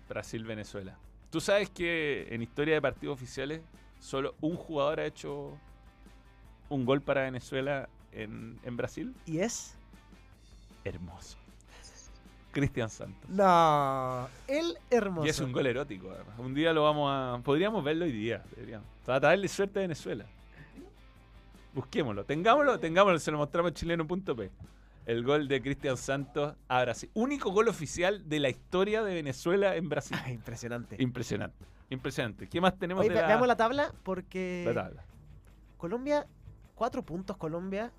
B: Brasil-Venezuela. ¿Tú sabes que en historia de partidos oficiales solo un jugador ha hecho un gol para Venezuela en, en Brasil?
E: ¿Y es?
B: Hermoso. Cristian Santos.
E: No, el hermoso.
B: Y es un gol erótico, además. Un día lo vamos a. Podríamos verlo hoy día. Deberíamos. Para darle suerte a Venezuela. Busquémoslo. Tengámoslo, tengámoslo. Se lo mostramos en chileno.p. El gol de Cristian Santos a Brasil. Único gol oficial de la historia de Venezuela en Brasil.
E: Ah, impresionante.
B: Impresionante. Impresionante. ¿Qué más tenemos
E: Oye,
B: de la,
E: veamos la tabla porque
B: la tabla?
E: Colombia, cuatro puntos Colombia.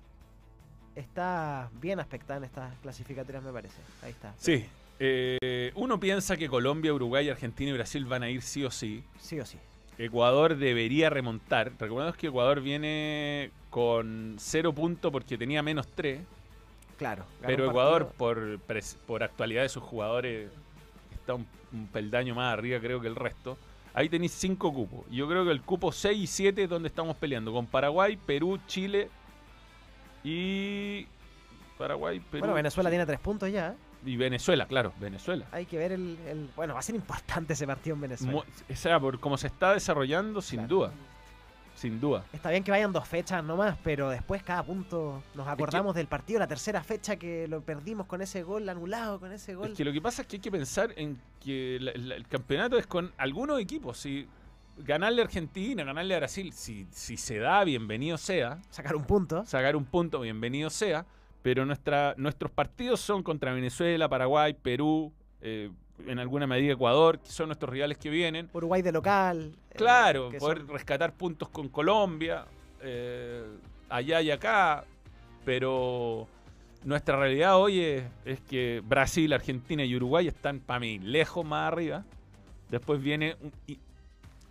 E: Está bien aspectada en estas clasificatorias, me parece. Ahí está.
B: Sí. Eh, uno piensa que Colombia, Uruguay, Argentina y Brasil van a ir sí o sí.
E: Sí o sí.
B: Ecuador debería remontar. Recordemos que Ecuador viene con cero puntos porque tenía menos 3.
E: Claro.
B: Pero Ecuador, por, por actualidad de sus jugadores, está un, un peldaño más arriba, creo que el resto. Ahí tenéis cinco cupos. Yo creo que el cupo 6 y 7 es donde estamos peleando. Con Paraguay, Perú, Chile y. Paraguay, Perú.
E: Bueno, Venezuela
B: Chile.
E: tiene tres puntos ya. ¿eh?
B: Y Venezuela, claro, Venezuela.
E: Hay que ver el, el- Bueno, va a ser importante ese partido en Venezuela.
B: O sea, por cómo se está desarrollando, sin
E: Claro.
B: duda. Sin duda.
E: Está bien que vayan dos fechas nomás, pero después cada punto nos acordamos del partido, la tercera fecha que lo perdimos con ese gol anulado, con ese gol.
B: Es que lo que pasa es que hay que pensar en que la- la- el campeonato es con algunos equipos. Si ganarle a Argentina, ganarle a Brasil, si, si se da, bienvenido sea.
E: Sacar un punto.
B: Sacar un punto, bienvenido sea. Pero nuestra, nuestros partidos son contra Venezuela, Paraguay, Perú, eh, en alguna medida Ecuador, que son nuestros rivales que vienen.
E: Uruguay de local. eh,
B: Claro, poder
E: son-
B: rescatar puntos con Colombia, eh, allá y acá, pero nuestra realidad hoy es, es que Brasil, Argentina y Uruguay están para mí lejos más arriba. Después viene un- y-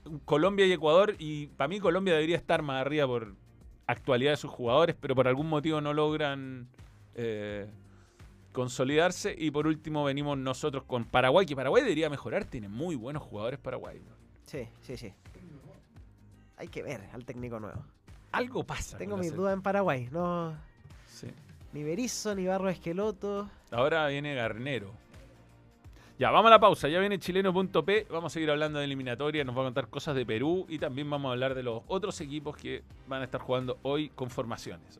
B: un Colombia y Ecuador y para mí Colombia debería estar más arriba por actualidad de sus jugadores, pero por algún motivo no logran eh, consolidarse. Y por último venimos nosotros con Paraguay, que Paraguay debería mejorar, tiene muy buenos jugadores Paraguay. ¿no?
E: Sí, sí, sí. Hay que ver al técnico nuevo.
B: Algo pasa.
E: Tengo mis dudas en Paraguay. No,
B: Sí.
E: ni Berizzo, ni Barro Esqueloto.
B: Ahora viene Garnero. Ya, vamos a la pausa. Ya viene chileno.p. Vamos a seguir hablando de eliminatoria. Nos va a contar cosas de Perú y también vamos a hablar de los otros equipos que van a estar jugando hoy con formaciones.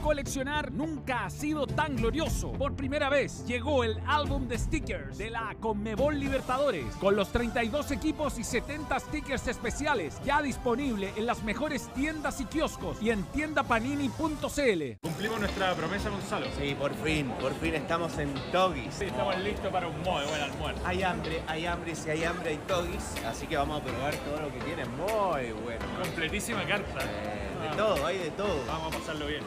G: Coleccionar nunca ha sido tan glorioso. Por primera vez llegó el álbum de stickers de la Conmebol Libertadores con los 32 equipos y 70 stickers especiales ya disponible en las mejores tiendas y kioscos y en tiendapanini.cl.
B: Cumplimos nuestra promesa, Gonzalo.
H: Sí, por fin, por fin estamos en Togis.
B: estamos listos para un muy buen almuerzo.
H: Hay hambre, hay hambre, si hay hambre hay Togis, así que vamos a probar todo lo que tiene, muy bueno.
B: Completísima carta.
H: Eh, de todo, hay de todo.
B: Vamos a pasarlo bien.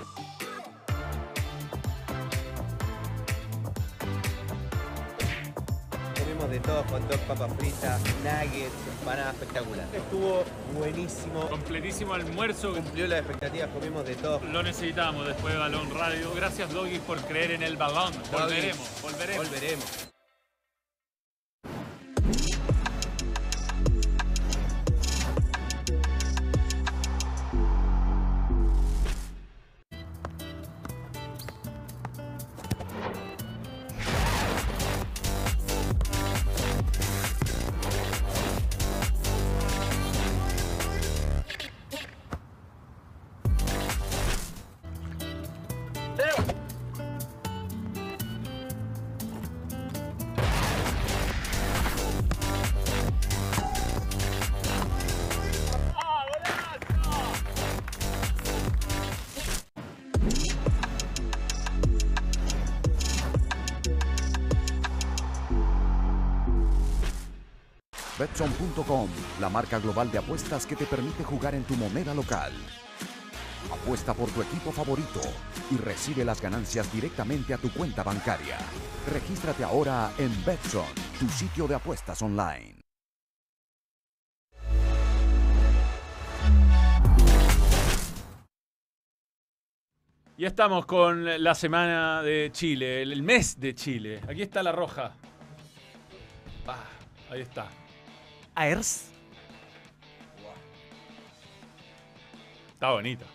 H: Tenemos de todo, hot dog, papas fritas, nuggets, empanadas espectacular. Estuvo buenísimo,
B: Completísimo almuerzo.
H: cumplió las expectativas, comimos de todo.
B: Lo necesitábamos después de Balón Radio. Gracias, Doggy, por creer en el balón. Volveremos, volveremos.
H: Volveremos.
I: La marca global de apuestas que te permite jugar en tu moneda local. Apuesta por tu equipo favorito y recibe las ganancias directamente a tu cuenta bancaria. Regístrate ahora en Betson, tu sitio de apuestas online.
B: Ya estamos con la semana de Chile, el mes de Chile. Aquí está la roja. Ah, ahí está.
E: Aers.
B: Está bonita.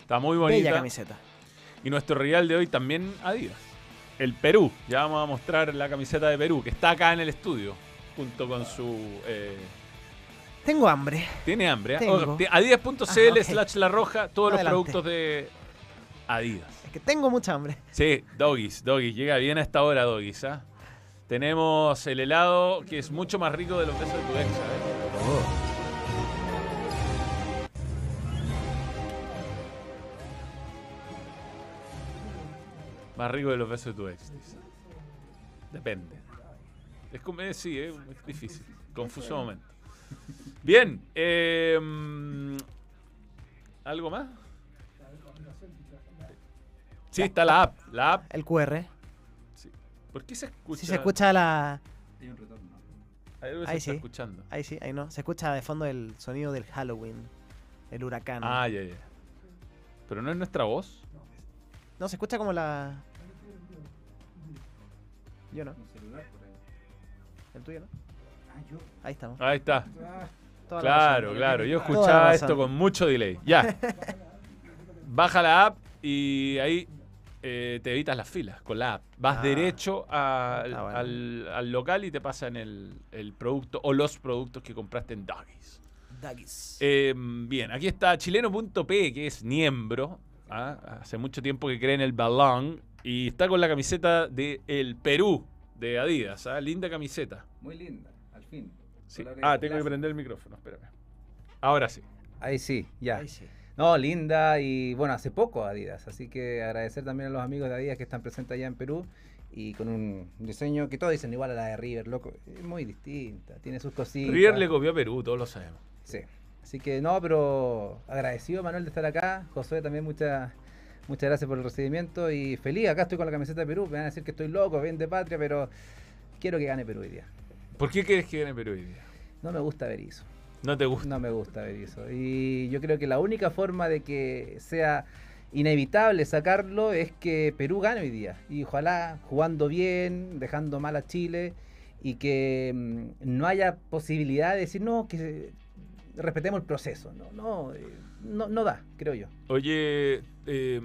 B: Está muy bonita.
E: Bella camiseta.
B: Y nuestro rival de hoy también Adidas. El Perú. Ya vamos a mostrar la camiseta de Perú, que está acá en el estudio, junto con su... eh,
E: Tengo hambre.
B: Tiene hambre. ¿eh? Ti- Adidas.cl
E: Ah, ok.
B: slash la roja, todos
E: Adelante.
B: los productos de Adidas.
E: Es que tengo mucha hambre.
B: Sí, Doggies, Doggies. Llega bien a esta hora, Doggies. ¿ah? Tenemos el helado que es mucho más rico de los besos de tu ex. ¿sabes? Más rico de los besos de tu ex. dice. Depende. Es como, eh, sí, eh, es difícil. Confuso momento. Bien. eh, mm, ¿Algo más? Sí, está la app. La app.
E: El QR.
B: ¿Por qué se escucha?
E: Si se escucha la.
B: Hay algo que se
E: Ahí
B: está
E: sí.
B: escuchando.
E: Ahí sí, ahí no. Se escucha de fondo el sonido del Halloween. El huracán.
B: Ah, ya, ya. Pero no es nuestra voz.
E: No, se escucha como la. Yo no. ¿El tuyo no? Ahí estamos.
B: Ahí está.
E: Toda
B: Claro, claro. Yo escuchaba esto con mucho delay. Ya. Baja la app y ahí eh, te evitas las filas con la app. Vas
E: Ah.
B: derecho al,
E: Ah, bueno.
B: al- al local y te pasan el, el producto o los productos que compraste en Doggies.
E: Duggies.
B: Eh, bien, aquí está chileno.p, que es miembro. ¿ah? Hace mucho tiempo que cree en el balón. Y está con la camiseta de el Perú de Adidas. ¿ah? Linda camiseta.
J: Muy linda, al fin.
B: Sí. Ah, tengo que prender el micrófono, espérame. Ahora sí.
J: Ahí sí, ya.
E: Ahí sí.
J: No, linda y bueno, hace poco Adidas, así que agradecer también a los amigos de Adidas que están presentes allá en Perú y con un diseño que todos dicen igual a la de River, loco, es muy distinta, tiene sus cositas.
B: River le copió a Perú, todos lo sabemos.
J: Sí. Así que no, pero agradecido Manuel de estar acá. Josué también muchas muchas gracias por el recibimiento y feliz. Acá estoy con la camiseta de Perú. Me van a decir que estoy loco, bien de patria, pero quiero que gane Perú hoy día.
B: ¿Por qué quieres que gane Perú hoy día?
J: No me gusta ver eso.
B: ¿No te gusta?
J: No me gusta ver eso. Y yo creo que la única forma de que sea inevitable sacarlo es que Perú gane hoy día. Y ojalá jugando bien, dejando mal a Chile y que mm, no haya posibilidad de decir, no, que respetemos el proceso. No, no, eh, no, no da, creo yo.
B: Oye, eh,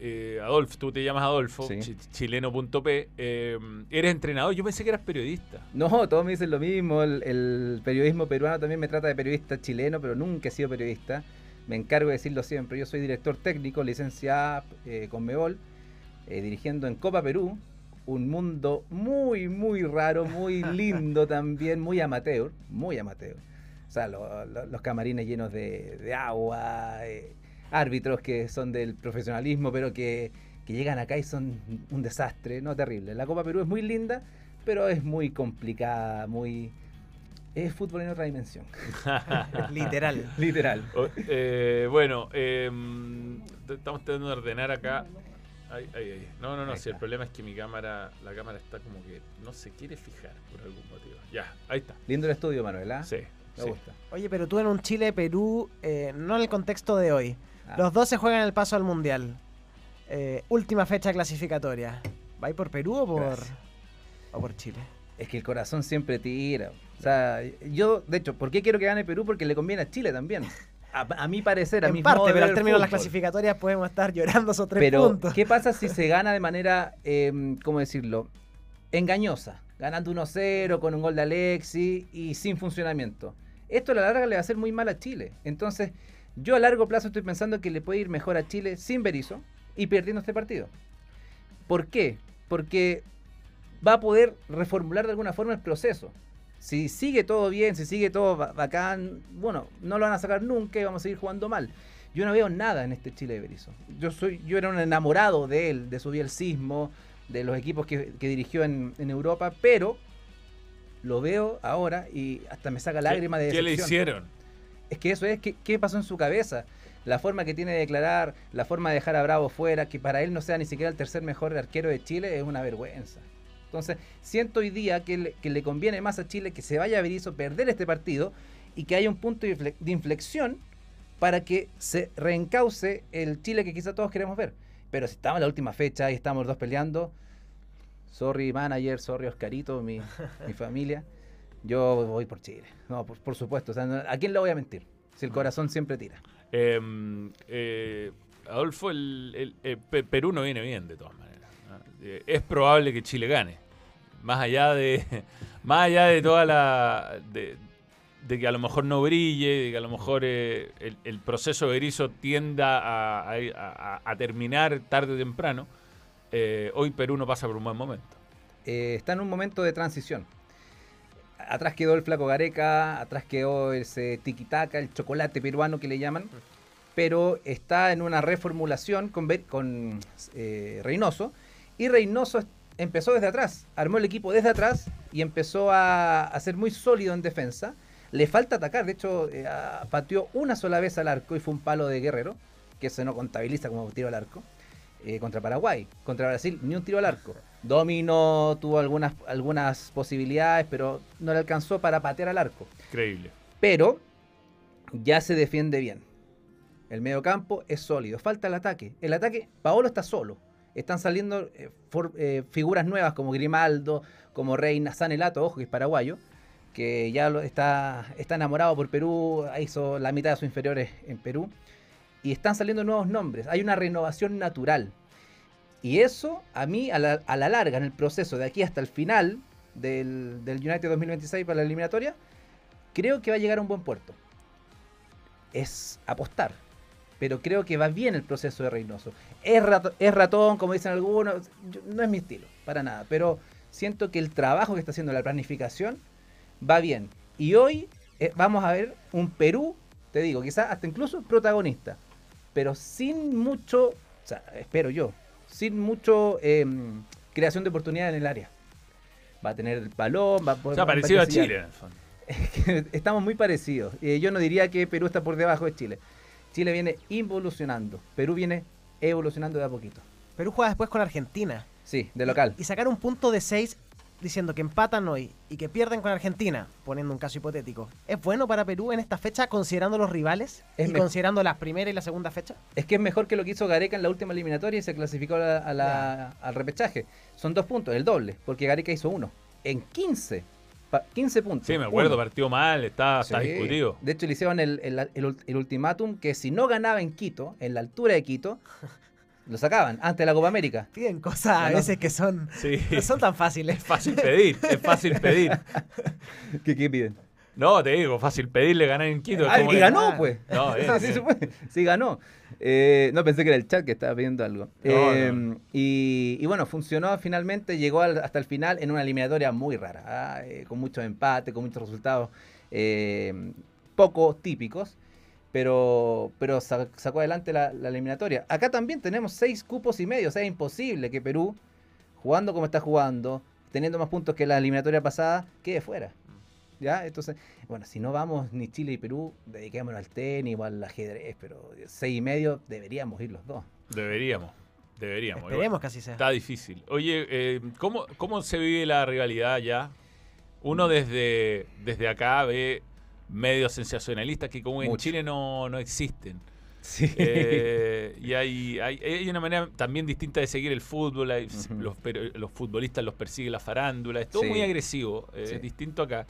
B: eh, Adolfo, tú te llamas Adolfo,
J: Sí.
B: chi- chileno.p. eh, ¿Eres entrenador? Yo pensé que eras periodista.
J: No, todos me dicen lo mismo. El, el periodismo peruano también me trata de periodista chileno, pero nunca he sido periodista. Me encargo de decirlo siempre. Yo soy director técnico, licencia eh, con Mebol, eh, dirigiendo en Copa Perú, un mundo muy, muy raro, muy lindo también, muy amateur, muy amateur. O sea, lo- lo- los camarines llenos de, de agua, eh, árbitros que son del profesionalismo, pero que, que llegan acá y son un desastre, no terrible. La Copa Perú es muy linda, pero es muy complicada, muy... Es fútbol en otra dimensión.
E: Literal.
J: Literal.
B: O- eh, bueno, eh, t- estamos tratando de ordenar acá. Ay, ay, ay. No, no, no. Si el problema es que mi cámara, la cámara está como que no se quiere fijar por algún motivo. Ya, ahí está.
J: Lindo el estudio, Manuel, ¿ah?
B: Sí.
J: Me
B: sí.
J: gusta.
E: Oye, pero tú en un Chile-Perú, eh, no en el contexto de hoy.
J: Ah.
E: Los dos se juegan el paso al Mundial. Eh, última fecha clasificatoria. ¿Va por Perú o por,
J: Gracias.
E: o por Chile?
J: Es que el corazón siempre tira. O sea, yo, de hecho, ¿por qué quiero que gane Perú? Porque le conviene a Chile también. A, a mi parecer, a mi
E: en parte,
J: modo de
E: pero al término de las clasificatorias podemos estar llorando esos tres
J: Pero,
E: puntos.
J: ¿qué pasa si se gana de manera, eh, ¿cómo decirlo? Engañosa. Ganando 1-0 con un gol de Alexi y sin funcionamiento. Esto a la larga le va a hacer muy mal a Chile. Entonces, yo a largo plazo estoy pensando que le puede ir mejor a Chile sin Berizzo y perdiendo este partido. ¿Por qué? Porque va a poder reformular de alguna forma el proceso. Si sigue todo bien, si sigue todo ba- bacán, bueno, no lo van a sacar nunca y vamos a seguir jugando mal. Yo no veo nada en este Chile de Berizzo. Yo soy, yo era un enamorado de él, de su bielcismo, de los equipos que, que dirigió en, en Europa, pero lo veo ahora y hasta me saca lágrimas de
B: ¿Qué le
J: decepción.
B: hicieron?
J: Es que eso es, ¿qué, qué pasó en su cabeza? La forma que tiene de declarar, la forma de dejar a Bravo fuera, que para él no sea ni siquiera el tercer mejor arquero de Chile, es una vergüenza. Entonces, siento hoy día que le, que le conviene más a Chile que se vaya a Berizzo, perder este partido y que haya un punto de infle- de inflexión para que se reencauce el Chile que quizá todos queremos ver. Pero si estamos en la última fecha y estamos dos peleando, sorry manager, sorry Oscarito, mi, mi familia, yo voy por Chile. No, por, por supuesto. O sea, no- ¿A quién le voy a mentir? Si el corazón siempre tira.
B: Eh, eh, Adolfo, el, el- eh, Pe- Perú no viene bien de todas maneras. Eh, es probable que Chile gane. Más allá de, más allá de toda la. De, de que a lo mejor no brille, de que a lo mejor eh, el, el proceso de Berizzo tienda a, a- a- a terminar tarde o temprano, eh, hoy Perú no pasa por un buen momento.
J: Eh, está en un momento de transición. Atrás quedó el flaco Gareca, atrás quedó ese tiquitaca, el chocolate peruano que le llaman, pero está en una reformulación con, con eh, Reynoso, y Reynoso empezó desde atrás, armó el equipo desde atrás y empezó a, ser muy sólido en defensa. Le falta atacar, de hecho, eh, pateó una sola vez al arco y fue un palo de Guerrero, que se no contabiliza como tiro al arco. eh, contra Paraguay. Contra Brasil, ni un tiro al arco. Dominó, tuvo algunas, algunas posibilidades, pero no le alcanzó para patear al arco.
B: Increíble.
J: Pero ya se defiende bien. El medio campo es sólido. Falta el ataque. El ataque, Paolo está solo. Están saliendo eh, for- eh, figuras nuevas como Grimaldo, como Reina Sanelato, ojo que es paraguayo, que ya lo- está, está enamorado por Perú, hizo la mitad de sus inferiores en Perú. Y están saliendo nuevos nombres. Hay una renovación natural. Y eso, a mí, a la, a la larga, en el proceso de aquí hasta el final del, del United 2026 para la eliminatoria, creo que va a llegar a un buen puerto. Es apostar. Pero creo que va bien el proceso de Reynoso. Es, rato- es ratón, como dicen algunos. no es mi estilo, para nada. Pero siento que el trabajo que está haciendo la planificación va bien. Y hoy eh, vamos a ver un Perú, te digo, quizás hasta incluso protagonista. Pero sin mucho, o sea, espero yo, sin mucho em, creación de oportunidad en el área. Va a tener el balón, va a
B: O
J: poder...
B: sea,
J: va a
B: parecido a. Chile, en el fondo.
J: Estamos muy parecidos. Eh, yo no diría que Perú está por debajo de Chile. Chile viene involucionando. Perú viene evolucionando de a poquito.
E: Perú juega después con Argentina.
J: Sí, de local.
E: Y sacar un punto de 6 diciendo que empatan hoy y que pierden con Argentina, poniendo un caso hipotético, ¿es bueno para Perú en esta fecha considerando los rivales
J: Es
E: y considerando la primera y la segunda fecha?
J: Es que es mejor que lo que hizo Gareca en la última eliminatoria y se clasificó a la- a la- al repechaje. Son dos puntos, el doble, porque Gareca hizo uno. En 15. pa- 15 puntos.
B: Sí, me acuerdo,
J: Uno.
B: partió mal, está, está
J: Sí.
B: discutido.
J: De hecho, le hicieron el, el- el ultimátum que si no ganaba en Quito, en la altura de Quito, lo sacaban antes de la Copa América.
E: Piden cosas a veces que son
B: Sí.
E: no son tan fáciles.
B: Es fácil pedir, es fácil pedir.
J: ¿Qué, qué piden?
B: No, te digo, fácil pedirle ganar en Quito.
J: Ah, y ganó, pues.
B: No, bien,
J: sí,
B: bien.
J: se fue. Sí, ganó. Eh, no, pensé que era el chat que estaba pidiendo algo.
B: No,
J: Eh,
B: no.
J: Y, y bueno, funcionó finalmente, llegó al- hasta el final en una eliminatoria muy rara, ah, eh, con muchos empates, con muchos resultados eh, poco típicos, pero, pero sa- sacó adelante la, la eliminatoria. Acá también tenemos seis cupos y medio, o sea, es imposible que Perú, jugando como está jugando, teniendo más puntos que la eliminatoria pasada, quede fuera. ¿Ya? Entonces, bueno, si no vamos ni Chile y Perú, dediquémonos al tenis o al ajedrez, pero seis y medio deberíamos ir los dos.
B: Deberíamos, deberíamos.
E: Esperemos
B: Igual.
E: que así sea.
B: Está difícil. Oye, eh, ¿cómo, ¿cómo se vive la rivalidad ya? Uno desde, desde acá ve medios sensacionalistas que como en. Chile no, no existen.
J: Sí.
B: Eh, y hay, hay, hay una manera también distinta de seguir el fútbol. hay- los, pero- los futbolistas los persigue la farándula. Es todo
J: Sí.
B: muy agresivo. eh,
J: Sí.
B: Es distinto acá.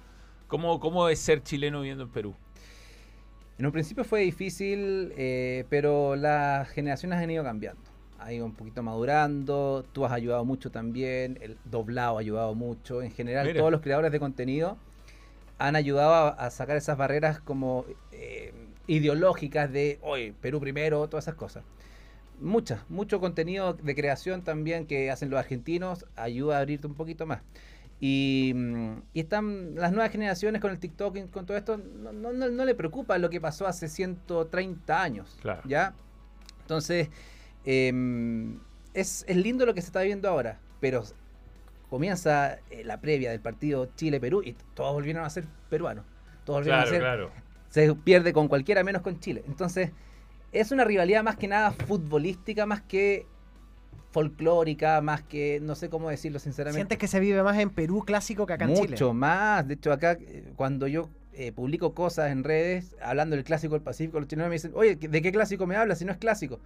B: ¿Cómo, ¿Cómo es ser chileno viviendo en Perú?
J: En un principio fue difícil, eh, pero las generaciones han ido cambiando. Ha ido un poquito madurando, tú has ayudado mucho también, el doblado ha ayudado mucho. En general,
B: Mira.
J: todos los creadores de contenido han ayudado a, a sacar esas barreras como eh, ideológicas de, hoy Perú primero, todas esas cosas. Muchas, mucho contenido de creación también que hacen los argentinos ayuda a abrirte un poquito más. Y, mm, y están las nuevas generaciones con el TikTok y con todo esto, no, no, no- no le preocupa lo que pasó hace 130 años.
B: Claro.
J: ¿Ya? Entonces, em, es, es lindo lo que se está viendo ahora, pero comienza eh, la previa del partido Chile-Perú y todos volvieron a ser peruanos. Todos volvieron
B: Claro,
J: a ser
B: claro.
J: se pierde con cualquiera menos con Chile. Entonces, es una rivalidad más que nada futbolística, más que folclórica, más que, no sé cómo decirlo sinceramente.
E: ¿Sientes que se vive más en Perú clásico que acá en Chile?
J: Mucho más. De hecho, acá, eh, cuando yo eh, publico cosas en redes, hablando del clásico del Pacífico, los chilenos me dicen, oye, ¿de qué clásico me hablas si no es clásico?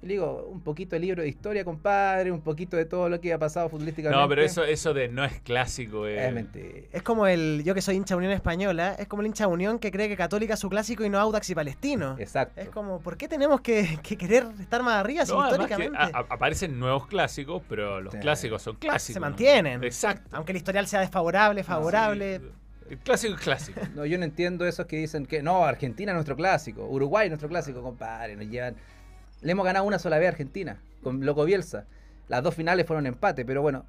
J: Y le digo, un poquito de libro de historia, compadre, un poquito de todo lo que ha pasado futbolísticamente.
B: No, pero eso, eso de no es clásico. eh,
J: Es mentira.
E: Es como el, yo que soy hincha Unión Española, es como el hincha Unión que cree que Católica es su clásico y no Audax y Palestino.
J: Exacto.
E: Es como, ¿por qué tenemos que, que querer estar más arriba si
B: no, que
E: históricamente
B: a- a- aparecen nuevos clásicos, pero los
J: Sí.
B: clásicos son clásicos.
E: se
B: ¿no?
E: mantienen?
B: Exacto.
E: Aunque el historial sea desfavorable, favorable.
B: Sí, el clásico es clásico.
J: No, yo no entiendo esos que dicen que no, Argentina es nuestro clásico, Uruguay es nuestro clásico, compadre, nos llevan. Le hemos ganado una sola vez a Argentina, con Loco Bielsa. Las dos finales fueron empate, pero bueno.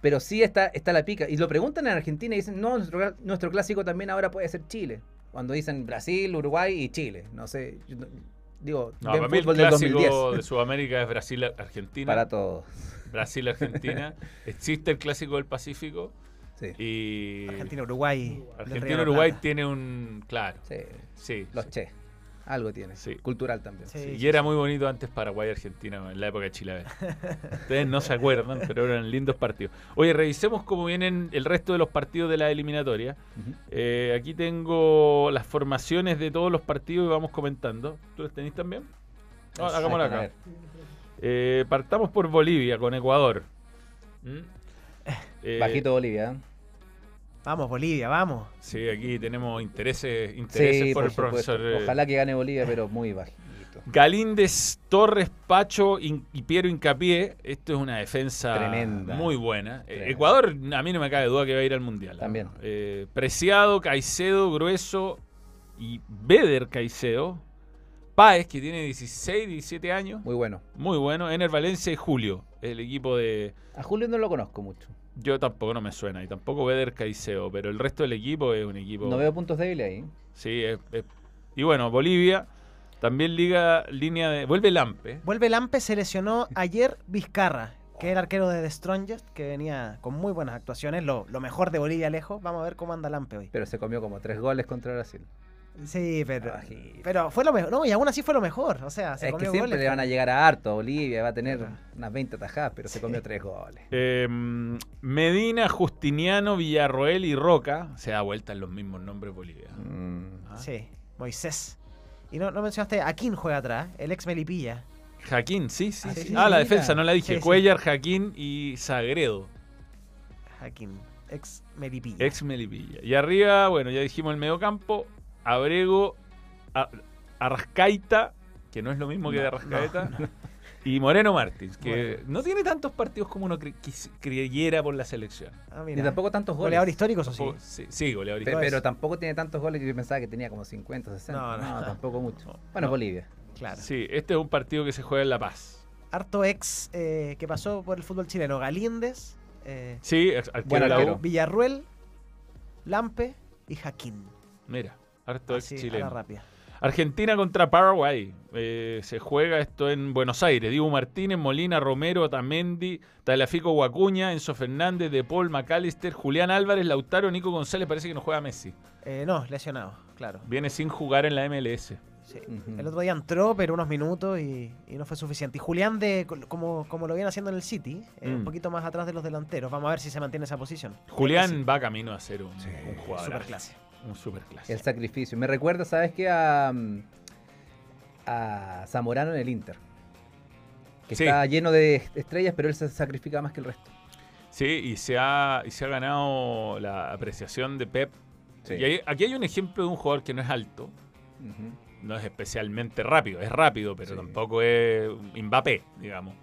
J: Pero sí está, está la pica. Y lo preguntan en Argentina y dicen, no, nuestro, clásico también ahora puede ser Chile. Cuando dicen Brasil, Uruguay y Chile. No sé, yo digo,
B: No, para mí el clásico
J: 2010.
B: de Sudamérica es Brasil-Argentina.
J: Para todos.
B: Brasil-Argentina. Existe el clásico del Pacífico.
J: Sí.
B: Y
E: Argentina-Uruguay.
B: Argentina-Uruguay tiene un. Claro.
J: Sí,
B: Sí.
J: los che. Algo tiene.
B: Sí.
J: Cultural también.
E: Sí.
B: Sí, y era muy bonito antes Paraguay-Argentina, en la época de Chile. Ustedes no se acuerdan, pero eran lindos partidos. Oye, revisemos cómo vienen el resto de los partidos de la eliminatoria. Eh, aquí tengo las formaciones de todos los partidos y vamos comentando. ¿Tú las tenés también? No, acá. Eh, partamos por Bolivia con Ecuador. ¿Mm? Eh,
J: Bajito Bolivia.
E: Vamos, Bolivia, vamos.
B: Sí, aquí tenemos intereses, intereses
J: Sí,
B: por,
J: por
B: el profesor.
J: supuesto.
B: eh,
J: Ojalá que gane Bolivia, pero muy bajito.
B: Galíndez, Torres, Pacho y Piero Incapié. Esto es una defensa
J: Tremenda.
B: muy buena. Eh,
J: Tremenda.
B: Ecuador, a mí no me cabe duda que va a ir al Mundial. ¿no?
J: También.
B: Eh, Preciado, Caicedo, Grueso y Beder Caicedo. Páez, que tiene 16, 17 años.
J: Muy bueno.
B: Muy bueno. Ener Valencia y Julio, el equipo de...
J: A Julio no lo conozco mucho.
B: Yo tampoco no me suena. Y tampoco Beder Caicedo. Pero el resto del equipo es un equipo...
J: No veo puntos débiles ahí.
B: Sí, es- es- y bueno, Bolivia también liga línea de... Vuelve Lampe.
E: Vuelve Lampe, se lesionó ayer Vizcarra. que es el arquero de The Strongest, que venía con muy buenas actuaciones, lo, lo mejor de Bolivia lejos. Vamos a ver cómo anda Lampe hoy.
J: Pero se comió como tres goles contra Brasil.
E: Sí, pero,
J: Bajito.
E: pero fue lo mejor. No, y aún así fue lo mejor. O sea, se
J: Es que
E: comió
J: siempre
E: goles,
J: le van a
E: pero-
J: llegar a harto a Bolivia, va a tener unas 20 tajadas, pero se comió tres goles.
B: Eh, Medina, Justiniano, Villarroel y Roca. Se da vuelta en los mismos nombres Bolivia.
J: Mm.
E: Sí, Moisés. Y no, no mencionaste a quién juega atrás, el ex Melipilla.
B: Jaquín, sí, sí.
E: Ah,
B: sí.
E: sí,
B: ah, la defensa, no la dije.
E: Sí, sí.
B: Cuellar, Jaquín y Sagredo.
E: Jaquín, ex Melipilla.
B: Ex Melipilla. Y arriba, bueno, ya dijimos el mediocampo. Abrego, A- Arrascaita, que no es lo mismo que de Arrascaeta. Y Moreno Martins, que no tiene tantos partidos como uno cre- creyera por la selección.
E: Ah,
J: Ni
E: mira.
J: tampoco tantos goles.
E: Goleador histórico, eso sí.
B: Sí, sí, goleador histórico.
J: Pero, tampoco tiene tantos goles que yo pensaba que tenía como 50, 60.
E: No,
J: No,
E: no.
J: tampoco mucho.
B: No.
J: Bueno,
B: No.
J: Bolivia.
E: Claro.
B: Sí, este es un partido que se juega en La Paz.
E: Harto ex eh, que pasó por el fútbol chileno. Galíndez, eh,
B: Sí, ex- arquero
J: Buen
B: de la
J: arquero.
B: U.
E: Villarruel, Lampe y Jaquín.
B: Mira, harto ex
E: Así, a la
B: chileno.
E: rápida.
B: Argentina contra Paraguay. Eh, se juega esto en Buenos Aires. Dibu Martínez, Molina, Romero, Otamendi, Talafico Guacuña, Enzo Fernández, De Paul, McAllister, Julián Álvarez, Lautaro, Nico González. Parece que no juega Messi.
E: Eh, no, lesionado, claro.
B: Viene sin jugar en la MLS.
E: Sí. El otro día entró, pero unos minutos y, y no fue suficiente. Y Julián, de como, como lo viene haciendo en el City, eh,
B: Mm.
E: un poquito más atrás de los delanteros. Vamos a ver si se mantiene esa posición.
B: Julián va camino a ser un, un jugador.
E: Superclase.
B: Un superclase.
J: El sacrificio. Me recuerda, ¿sabes qué? A, a Zamorano en el Inter. Que
B: Sí.
J: está lleno de estrellas, pero él se sacrifica más que el resto.
B: Sí, y se ha, y se ha ganado la apreciación de Pep.
J: Sí.
B: Y hay- aquí hay un ejemplo de un jugador que no es alto, no es especialmente rápido, es rápido, pero
J: Sí.
B: tampoco es Mbappé, digamos.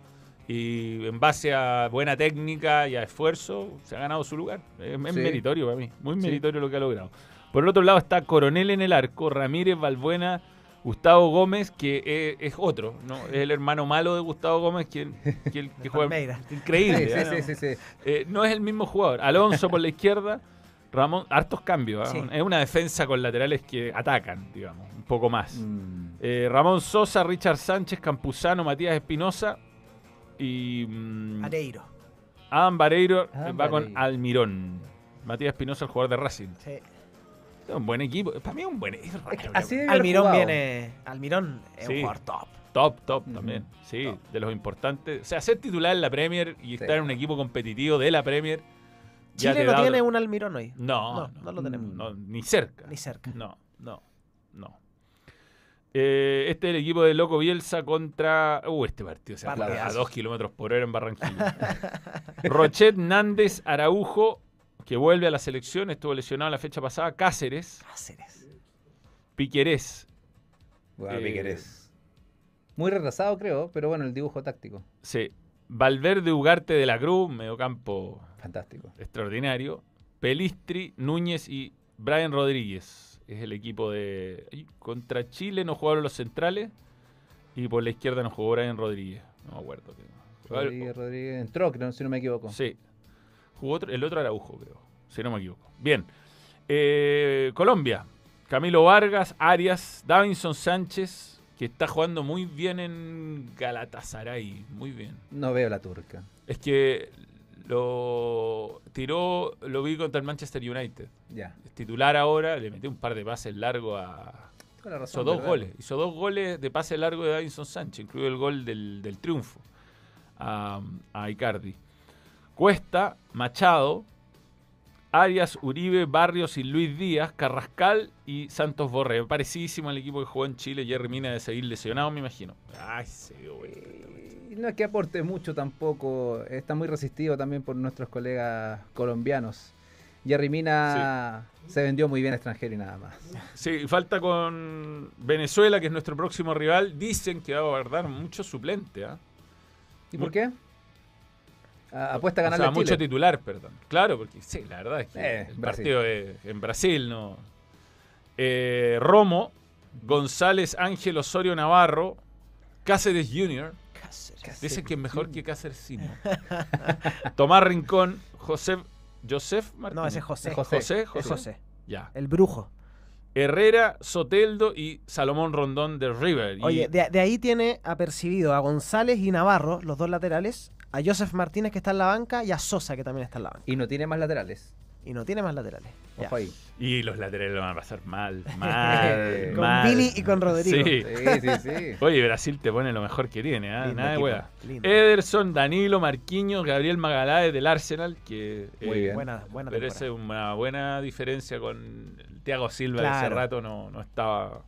B: Y en base a buena técnica y a esfuerzo, se ha ganado su lugar. Es,
J: Sí.
B: meritorio para mí, muy
J: Sí.
B: meritorio lo que ha logrado. Por el otro lado está Coronel en el arco, Ramírez, Balbuena, Gustavo Gómez, que es, es otro, ¿no? Es el hermano malo de Gustavo Gómez, que juega increíble.
J: Sí,
B: ¿eh?
J: sí, sí, sí, sí.
B: Eh, no es el mismo jugador. Alonso por la izquierda, Ramón, hartos cambios. ¿ah? Es una defensa con laterales que atacan, digamos, un poco más.
J: Mm.
B: Eh, Ramón Sosa, Richard Sánchez, Campuzano, Matías Espinosa y mm,
E: Areiro.
B: Adam Vareiro
J: Adam
B: va con. Almirón. Matías Espinosa, el jugador de Racing.
E: Sí.
B: Es un buen equipo. Para mí es un buen equipo.
J: Es que así
E: Almirón
J: jugado.
E: viene. Almirón es
B: Sí.
E: un jugador top.
B: Top, top también. Sí,
J: Top.
B: de los importantes. O sea, ser titular en la Premier y
J: Sí.
B: estar en un equipo competitivo de la Premier.
E: Chile no
B: da
E: tiene
B: otro-
E: un Almirón hoy.
B: No,
E: No, no lo tenemos.
B: no, ni cerca.
E: Ni cerca.
B: No, no, no. Eh, este es el equipo de Loco Bielsa contra. Uh, este partido se va a jugar a
E: Partidazo.
B: dos kilómetros por hora en Barranquilla. Rochet, Nández, Araujo, que vuelve a la selección, estuvo lesionado la fecha pasada. Cáceres,
E: Cáceres.
B: Piquerés.
J: Bueno,
B: Eh,
J: Piquerés. Muy retrasado, creo, pero bueno, el dibujo táctico.
B: Sí. Valverde, Ugarte de la Cruz, mediocampo
J: Fantástico.
B: extraordinario. Pelistri, Núñez y Brian Rodríguez. Es el equipo de. Contra Chile no jugaron los centrales. Y por la izquierda no jugó Brian Rodríguez. No me acuerdo.
J: Rodríguez, Rodríguez entró, creo, si no me equivoco.
B: Sí. Jugó otro- el otro Araujo, creo. Si no me equivoco. Bien. Eh, Colombia. Camilo Vargas, Arias, Davinson Sánchez, que está jugando muy bien en Galatasaray. Muy bien.
J: No veo la turca.
B: Es que lo tiró, lo vi contra el Manchester United.
J: Ya.
B: Es titular ahora, le metió un par de pases largos a.
J: Razón,
B: Hizo dos
J: ¿verdad?
B: goles. Hizo dos goles de pase largo de Davinson Sánchez, incluido el gol del, del triunfo a, a Icardi. Cuesta, Machado, Arias, Uribe, Barrios y Luis Díaz, Carrascal y Santos Borré. Parecidísimo al equipo que jugó en Chile. Jerry Mina de seguir lesionado, me imagino. Ay, se dio vuelta esta
J: Y no es que aporte mucho tampoco. Está muy resistido también por nuestros colegas colombianos. Jerry Mina se vendió muy bien extranjero y nada más.
B: Sí, falta con Venezuela, que es nuestro próximo rival. Dicen que va a guardar mucho suplente. ¿ah?
J: ¿Y por qué? A- apuesta a
B: O
J: ganarle
B: sea,
J: a Chile.
B: mucho titular, perdón. Claro, porque sí, la verdad es que
J: Eh,
B: el
J: Brasil.
B: partido es en Brasil, ¿no? Eh, Romo, González, Ángel Osorio Navarro, Cáceres Jr.
E: Cáceres.
B: Dicen que es mejor que Cáceres Senior. Tomás Rincón, José, Joseph Martínez.
E: No, ese es José.
J: José.
B: José,
E: Es
B: José.
E: José.
B: Ya.
E: El brujo.
B: Herrera, Soteldo y Salomón Rondón de River. Y-
E: Oye, de, de ahí tiene apercibido a González y Navarro, los dos laterales, a Joseph Martínez que está en la banca y a Sosa que también está en la banca.
J: Y no tiene más laterales.
E: Y no tiene más laterales.
J: Ojo ahí.
B: y los laterales lo van a pasar mal, mal,
E: Con
B: mal.
E: Billy y con Rodrigo.
B: Sí.
J: Sí, sí, sí.
B: Oye, Brasil te pone lo mejor que tiene, ¿ah?
E: Lindo
B: Nada de hueá. Ederson, Danilo, Marquinhos, Gabriel Magaláes del Arsenal, que
J: Muy
B: eh,
J: bien.
E: Buena, buena
B: pero esa
E: temporada.
B: es una buena diferencia con Thiago Silva, que hace
E: Claro.
B: rato no, no estaba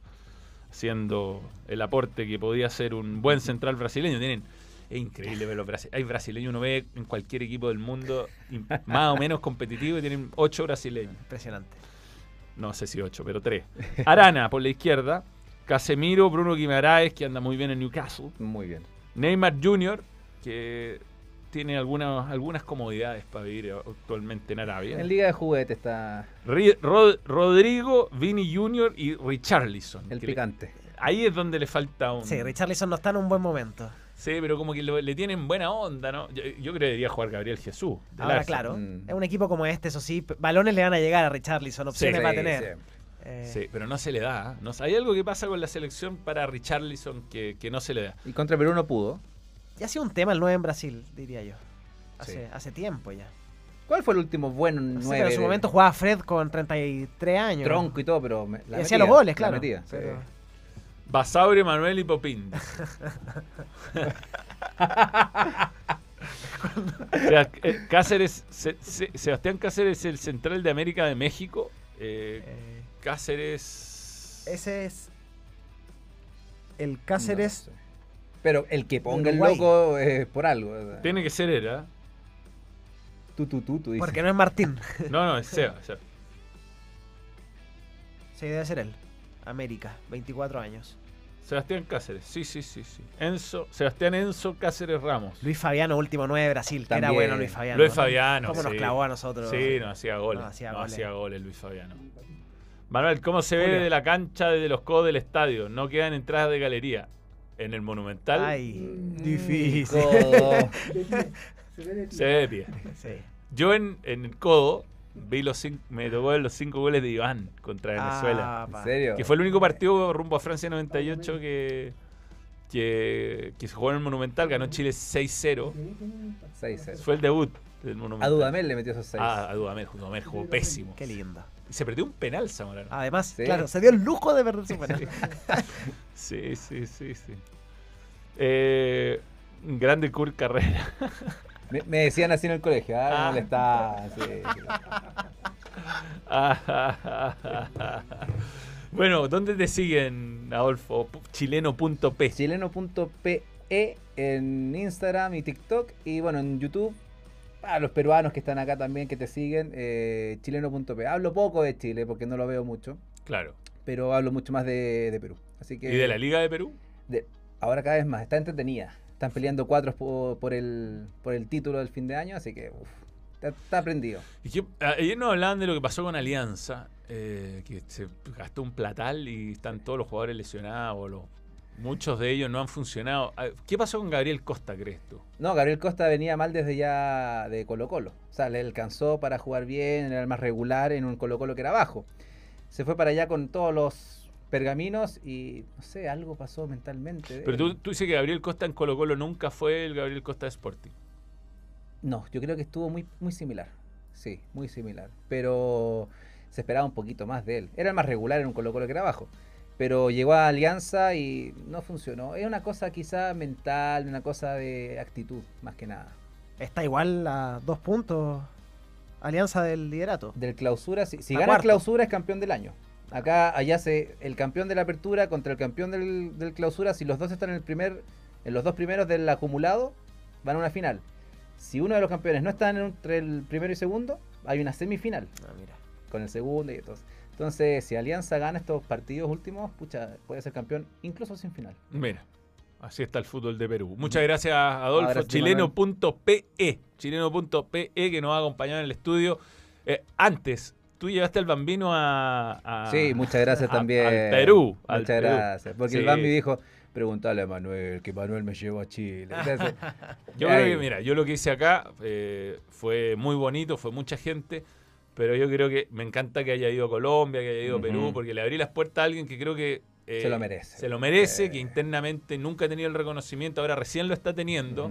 B: haciendo el aporte que podía ser un buen central brasileño. Tienen, es increíble ver los brasileños. Hay brasileños, uno ve en cualquier equipo del mundo, más o menos competitivo, y tienen ocho brasileños.
E: Impresionante.
B: No sé si ocho, pero tres. Arana por la izquierda. Casemiro, Bruno Guimaraes, que anda muy bien en Newcastle.
J: Muy bien.
B: Neymar Jr., que tiene algunas, algunas comodidades para vivir actualmente en Arabia.
J: En Liga de Juguete está
B: Ri- Rod- Rodrigo, Vini Jr. y Richarlison.
J: el
B: le-
J: picante.
B: ahí es donde le falta un...
E: Sí, Richarlison no está en un buen momento.
B: Sí, pero como que lo- le tienen buena onda, ¿no? Yo, yo creo que debería jugar Gabriel Jesús.
E: Ahora, claro,
J: Mm.
E: es un equipo como este, eso sí, balones le van a llegar a Richarlison, opciones
B: Sí,
E: va a tener. Eh,
B: Sí, pero no se le da. ¿eh? No, hay algo que pasa con la selección para Richarlison que, que no se le da.
J: Y contra Perú no pudo.
E: Ya ha sido un tema el 9 en Brasil, diría yo. Hace,
J: Sí.
E: hace tiempo ya.
J: ¿Cuál fue el último buen
E: No sé,
J: 9?
E: pero en su momento jugaba Fred con 33 años.
J: Tronco y todo, pero me-
E: Y
J: la
E: hacía los goles,
J: la
E: claro.
J: metía, sí.
E: pero-
B: Basaure, Manuel y Popín. O sea, eh, Cáceres, Se- Se- Sebastián Cáceres es el central de América de México. Eh,
E: eh,
B: Cáceres.
E: ese es el Cáceres.
J: No sé. Pero el que ponga el loco es por algo. o sea.
B: Tiene que ser era.
J: Tú, tú, tú, tú dices.
E: porque no es Martín.
B: No, no, es Seba. Seba.
E: sí, debe ser él. América, 24 años.
B: Sebastián Cáceres, sí, sí, sí, sí. Enzo, Sebastián Enzo Cáceres Ramos.
E: Luis Fabiano, último 9 de Brasil. que Era
J: También.
E: bueno Luis Fabiano.
B: Luis
E: ¿no?
B: Fabiano.
E: ¿Cómo nos clavó a nosotros?
B: Sí, no hacía goles.
E: No
B: No
E: hacía
B: hacía,
E: goles.
B: goles Luis Fabiano. Manuel, ¿cómo se ve de la cancha desde los codos del estadio? No quedan entradas de galería. En el Monumental
E: Ay, difícil.
J: Codo.
B: se ve de pie.
E: Sí.
B: Yo en, en el codo vi los cinco, me tocó los cinco goles de Iván contra Venezuela.
E: Ah,
J: ¿En serio?
B: que fue el único partido rumbo a Francia 98 que, que, que se jugó en el Monumental. Ganó Chile 6-0.
J: 6-0.
B: Fue el debut del Monumental.
J: A Dudamel le metió esos 6.
B: Ah, a Dudamel. Dudamel jugó pésimo.
E: Qué lindo.
B: Y se perdió un penal, Zamorano.
E: Además,
J: Sí.
E: claro, se dio el lujo de perder su penal.
B: Sí, sí, sí, sí. Eh, grande Kurt Carrera.
J: Me, me decían así en el colegio. Ah, no le está. sí, sí.
B: bueno, ¿dónde te siguen, Adolfo? Chileno.p.
J: Chileno.pe en Instagram y TikTok. Y bueno, en YouTube. Para los peruanos que están acá también, que te siguen, eh, chileno.p. Hablo poco de Chile porque no lo veo mucho,
B: Claro.
J: pero hablo mucho más de, de Perú. Así que
B: ¿Y de la Liga de Perú?
J: de- ahora cada vez más, está entretenida. Están peleando cuatro por, el, por el título del fin de año, así que uf, está, está prendido.
B: Y que, ayer nos hablaban de lo que pasó con Alianza, eh, que se gastó un platal y están todos los jugadores lesionados, los- muchos de ellos no han funcionado. Ah, ¿Qué pasó con Gabriel Costa, crees tú?
J: No, Gabriel Costa venía mal desde ya de Colo Colo. O sea, le alcanzó para jugar bien, era el más regular en un Colo Colo que era bajo. Se fue para allá con todos los pergaminos y no sé, algo pasó mentalmente.
B: Pero tú, tú dices que Gabriel Costa en Colo Colo nunca fue el Gabriel Costa de Sporting.
J: No, yo creo que estuvo muy, muy similar. Sí, muy similar. Pero se esperaba un poquito más de él. Era el más regular en un Colo Colo que era bajo. Pero llegó a Alianza y no funcionó. Es una cosa quizá mental, una cosa de actitud, más que nada.
E: Está igual a dos puntos. Alianza del liderato.
J: Del clausura, si, si gana
E: cuarto.
J: clausura es campeón del año. Acá, allá se, el campeón de la apertura contra el campeón del, del clausura, si los dos están en el primer, en los dos primeros del acumulado, van a una final. Si uno de los campeones no está entre el primero y segundo, hay una semifinal
E: Ah, mira.
J: con el segundo y entonces. Entonces, si Alianza gana estos partidos últimos, pucha, puede ser campeón incluso sin final.
B: Mira, así está el fútbol de Perú. Muchas gracias, Adolfo. Chileno.pe. Chileno.pe que nos ha acompañado en el estudio. Eh, antes, tú llevaste al bambino a. a-
J: sí, muchas gracias
B: a-
J: también.
B: Al Perú. al
J: Muchas
B: Perú.
J: gracias. Porque
B: Sí.
J: el Bambi dijo, pregúntale a Manuel, que Manuel me llevó a Chile. Entonces,
B: Yo creo que, mira, yo lo que hice acá eh, fue muy bonito, fue mucha gente, Pero yo creo que me encanta que haya ido a Colombia, que haya ido a Perú, porque le abrí las puertas a alguien que creo que... eh,
J: Se lo merece.
B: Se lo merece,
J: Eh.
B: que internamente nunca ha tenido el reconocimiento, ahora recién lo está teniendo.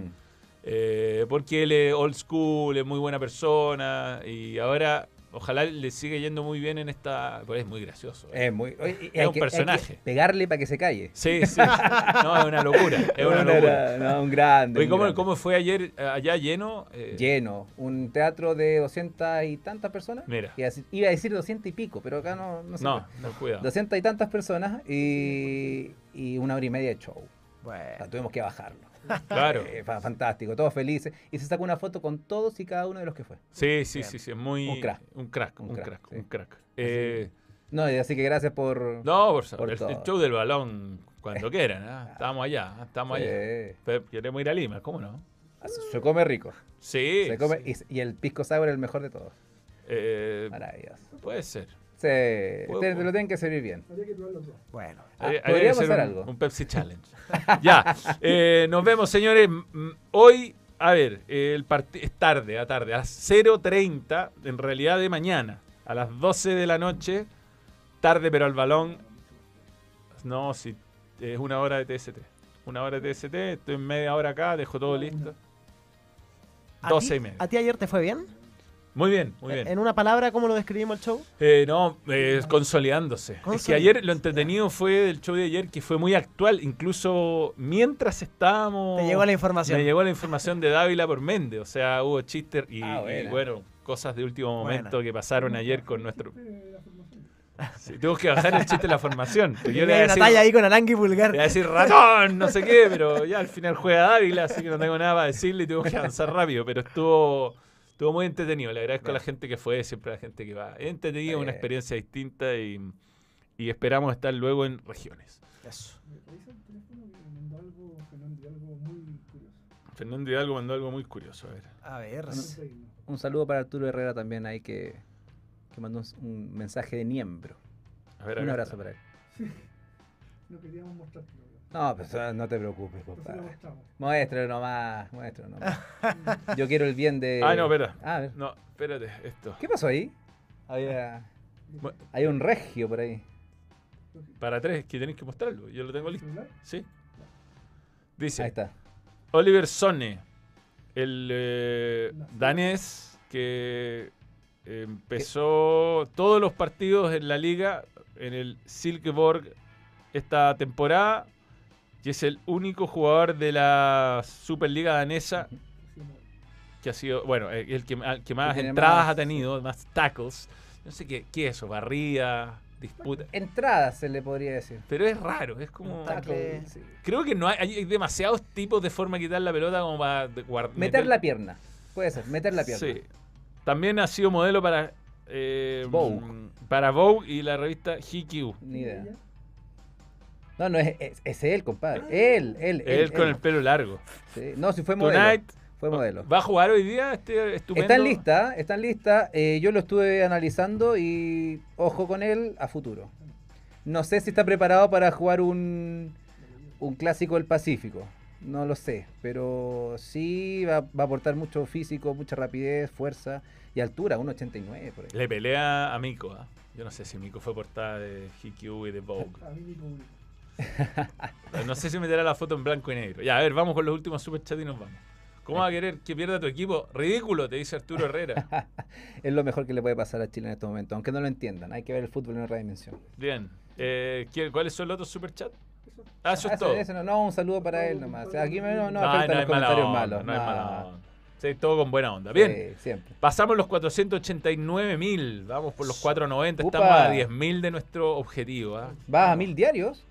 B: Eh, porque él es old school, es muy buena persona y ahora ojalá le siga yendo muy bien en esta... Pues es muy gracioso. eh.
J: Es muy. oye,
B: Es un
J: que- hay que
B: personaje.
J: pegarle para que se calle.
B: Sí, sí. No, es una locura. Es una locura.
J: no, no, un grande.
B: Oye,
J: un
B: ¿cómo,
J: grande.
B: cómo fue ayer allá lleno? Eh,
J: Lleno. Un teatro de doscientas y tantas personas.
B: Mira.
J: Iba a decir- Iba a decir doscientas y pico, pero acá no, no se
B: No,
J: puede.
B: no, cuidado.
J: Doscientas y tantas personas y, y una hora y media de show. O
E: Bueno.
J: sea, tuvimos que bajarlo.
B: Claro.
J: Eh, fa- fantástico, todos felices. Y se sacó una foto con todos y cada uno de los que fue.
B: Sí, sí, sí, sí, es muy...
J: Un crack.
B: Un crack, un
J: Un
B: crack,
J: sí.
B: un crack. Eh,
J: No, así que gracias por.
B: no, por
J: Por
B: el, el show del balón, cuando quieran, ¿ah? estamos allá, ¿ah? estamos allá.
J: Eh,
B: Pero Queremos ir a Lima, ¿cómo no?
J: se come rico.
B: Sí,
J: Se come,
B: sí.
J: y, y el pisco sour es el mejor de todos.
B: Eh,
J: Maravilloso.
B: puede ser.
J: Sí, te, te lo tienen que servir bien.
E: Bueno.
J: Ah, podríamos
B: hacer un,
J: algo.
B: un Pepsi Challenge. ya, eh, nos vemos, señores. Hoy, a ver, el partido es tarde, a tarde, a las 0.30, en realidad de mañana, a las 12 de la noche, tarde pero al balón. No, si es una hora de TST. Una hora de TST, estoy en media hora acá, dejo todo listo.
E: ¿A
B: 12
E: ti-
B: y media.
E: ¿A ti ayer te fue bien?
B: Muy bien, muy bien.
E: En una palabra, ¿cómo lo describimos el show?
B: Eh, no, eh, consolidándose. Es que
E: Consolid-
B: ayer lo entretenido fue del show de ayer que fue muy actual, incluso mientras estábamos...
E: Te llegó la información.
B: Me llegó la información de Dávila por Méndez, o sea, hubo chistes y,
J: Ah,
B: y, bueno, cosas de último
E: Buena.
B: momento que pasaron ayer con nuestro... Sí, que bajar el chiste de la formación. yo le iba a
E: una
B: decir,
E: talla ahí con Arangui Vulgar.
B: le iba a decir ratón, no sé qué, pero ya al final juega Dávila, así que no tengo nada para decirle y tengo que avanzar rápido, pero estuvo... Estuvo muy entretenido, le agradezco a la gente que fue, siempre a la gente que va. Entretenido, una experiencia distinta y, y esperamos estar luego en regiones.
E: Eso.
B: Fernando Hidalgo mandó algo muy curioso, a ver.
E: A ver.
J: Un saludo para Arturo Herrera también ahí que, que mandó un, un mensaje de miembro.
B: A ver,
J: Un abrazo
B: está.
J: para él.
C: No queríamos mostrártelo.
J: No, pues ah, no te preocupes, compadre. Muéstralo nomás, muéstralo nomás. Yo quiero el bien de.
B: Ah, no, espera.
J: Ah, a ver.
B: No, espérate, esto.
J: ¿Qué pasó ahí? Había. Hay un regio por ahí.
B: Para tres, que tenéis que mostrarlo. Yo lo tengo listo. Sí. Dice,
J: Ahí está.
B: Oliver Sone, el eh, danés que empezó todos los partidos en la liga en el Silkeborg esta temporada y es el único jugador de la Superliga danesa que ha sido, bueno, eh, el que, más entradas
J: más-
B: ha tenido, más tackles. No sé qué, qué es eso, barrida, disputa.
J: Entrada se le podría decir.
B: Pero es raro, es como...
E: Un tackle.
J: Sí.
B: Creo que no hay, hay demasiados tipos de forma de quitar la pelota como para de- guard-
J: Meter la pierna. Puede ser, meter la pierna.
B: Sí. También ha sido modelo para eh,
J: Vogue.
B: mm, para Vogue y la revista GQ.
J: Ni idea. No, no, es, es, es él, compadre. Él, él, él.
B: Él con
J: él.
B: el pelo largo.
J: Sí. No, si fue modelo.
B: Tonight
J: Fue modelo.
B: va a jugar hoy día este estupendo.
J: Está en lista, está en lista. Eh, yo lo estuve analizando y ojo con él a futuro. No sé si está preparado para jugar un, un clásico del Pacífico. No lo sé, pero sí va, va a aportar mucho físico, mucha rapidez, fuerza y altura, 1.89 por ahí.
B: Le pelea a Mico. ¿ah? Yo no sé si Mico fue portada de GQ y de Vogue.
C: A mí mi público.
B: No sé si meterá la foto en blanco y negro. Ya, a ver, vamos con los últimos superchats y nos vamos. ¿Cómo va a querer que pierda tu equipo? Ridículo, te dice Arturo Herrera.
J: Es lo mejor que le puede pasar a Chile en este momento, aunque no lo entiendan. Hay que ver el fútbol en otra dimensión.
B: Bien. Eh, ¿qué- ¿Cuáles son los otros superchats? Ah, eso
J: Ah,
B: es todo.
J: no, no, un saludo para él nomás. Aquí me- no, no,
B: No, no
J: los comentarios
B: onda,
J: malos.
B: no hay mala onda. Sí, todo con buena onda. Bien.
J: Sí, siempre.
B: Pasamos los 489 mil. Vamos por los 490.
J: Upa.
B: Estamos a 10 mil de nuestro objetivo. ¿ah?
J: ¿Vas a mil diarios?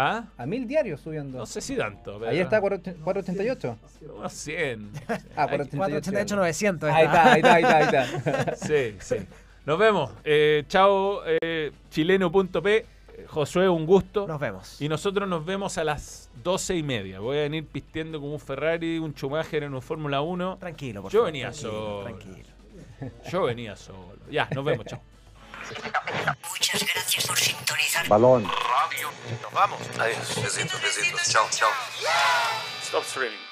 B: ¿Ah?
J: A mil diarios subiendo.
B: No sé si tanto. pero-
J: Ahí está 488.
B: Unos 100.
J: Ah,
B: Hay-
J: 488.
E: 488, 900.
J: Ahí está, ahí está, ahí está, ahí está.
B: Sí, sí. Nos vemos. Eh, chao, eh, chileno.p. Josué, un gusto.
E: Nos vemos.
B: Y nosotros nos vemos a las 12 y media. Voy a venir pisteando como un Ferrari, un Schumacher en un Fórmula 1.
E: Tranquilo, por
B: Yo
E: favor,
B: venía
E: tranquilo,
B: solo.
E: Tranquilo.
B: Yo venía solo. Ya, nos vemos, chao.
A: Muchas gracias por sintonizar.
D: Balón.
I: Radio. Nos vamos.
D: Adiós. Besitos, besitos. Chao, chao.
B: Stop streaming.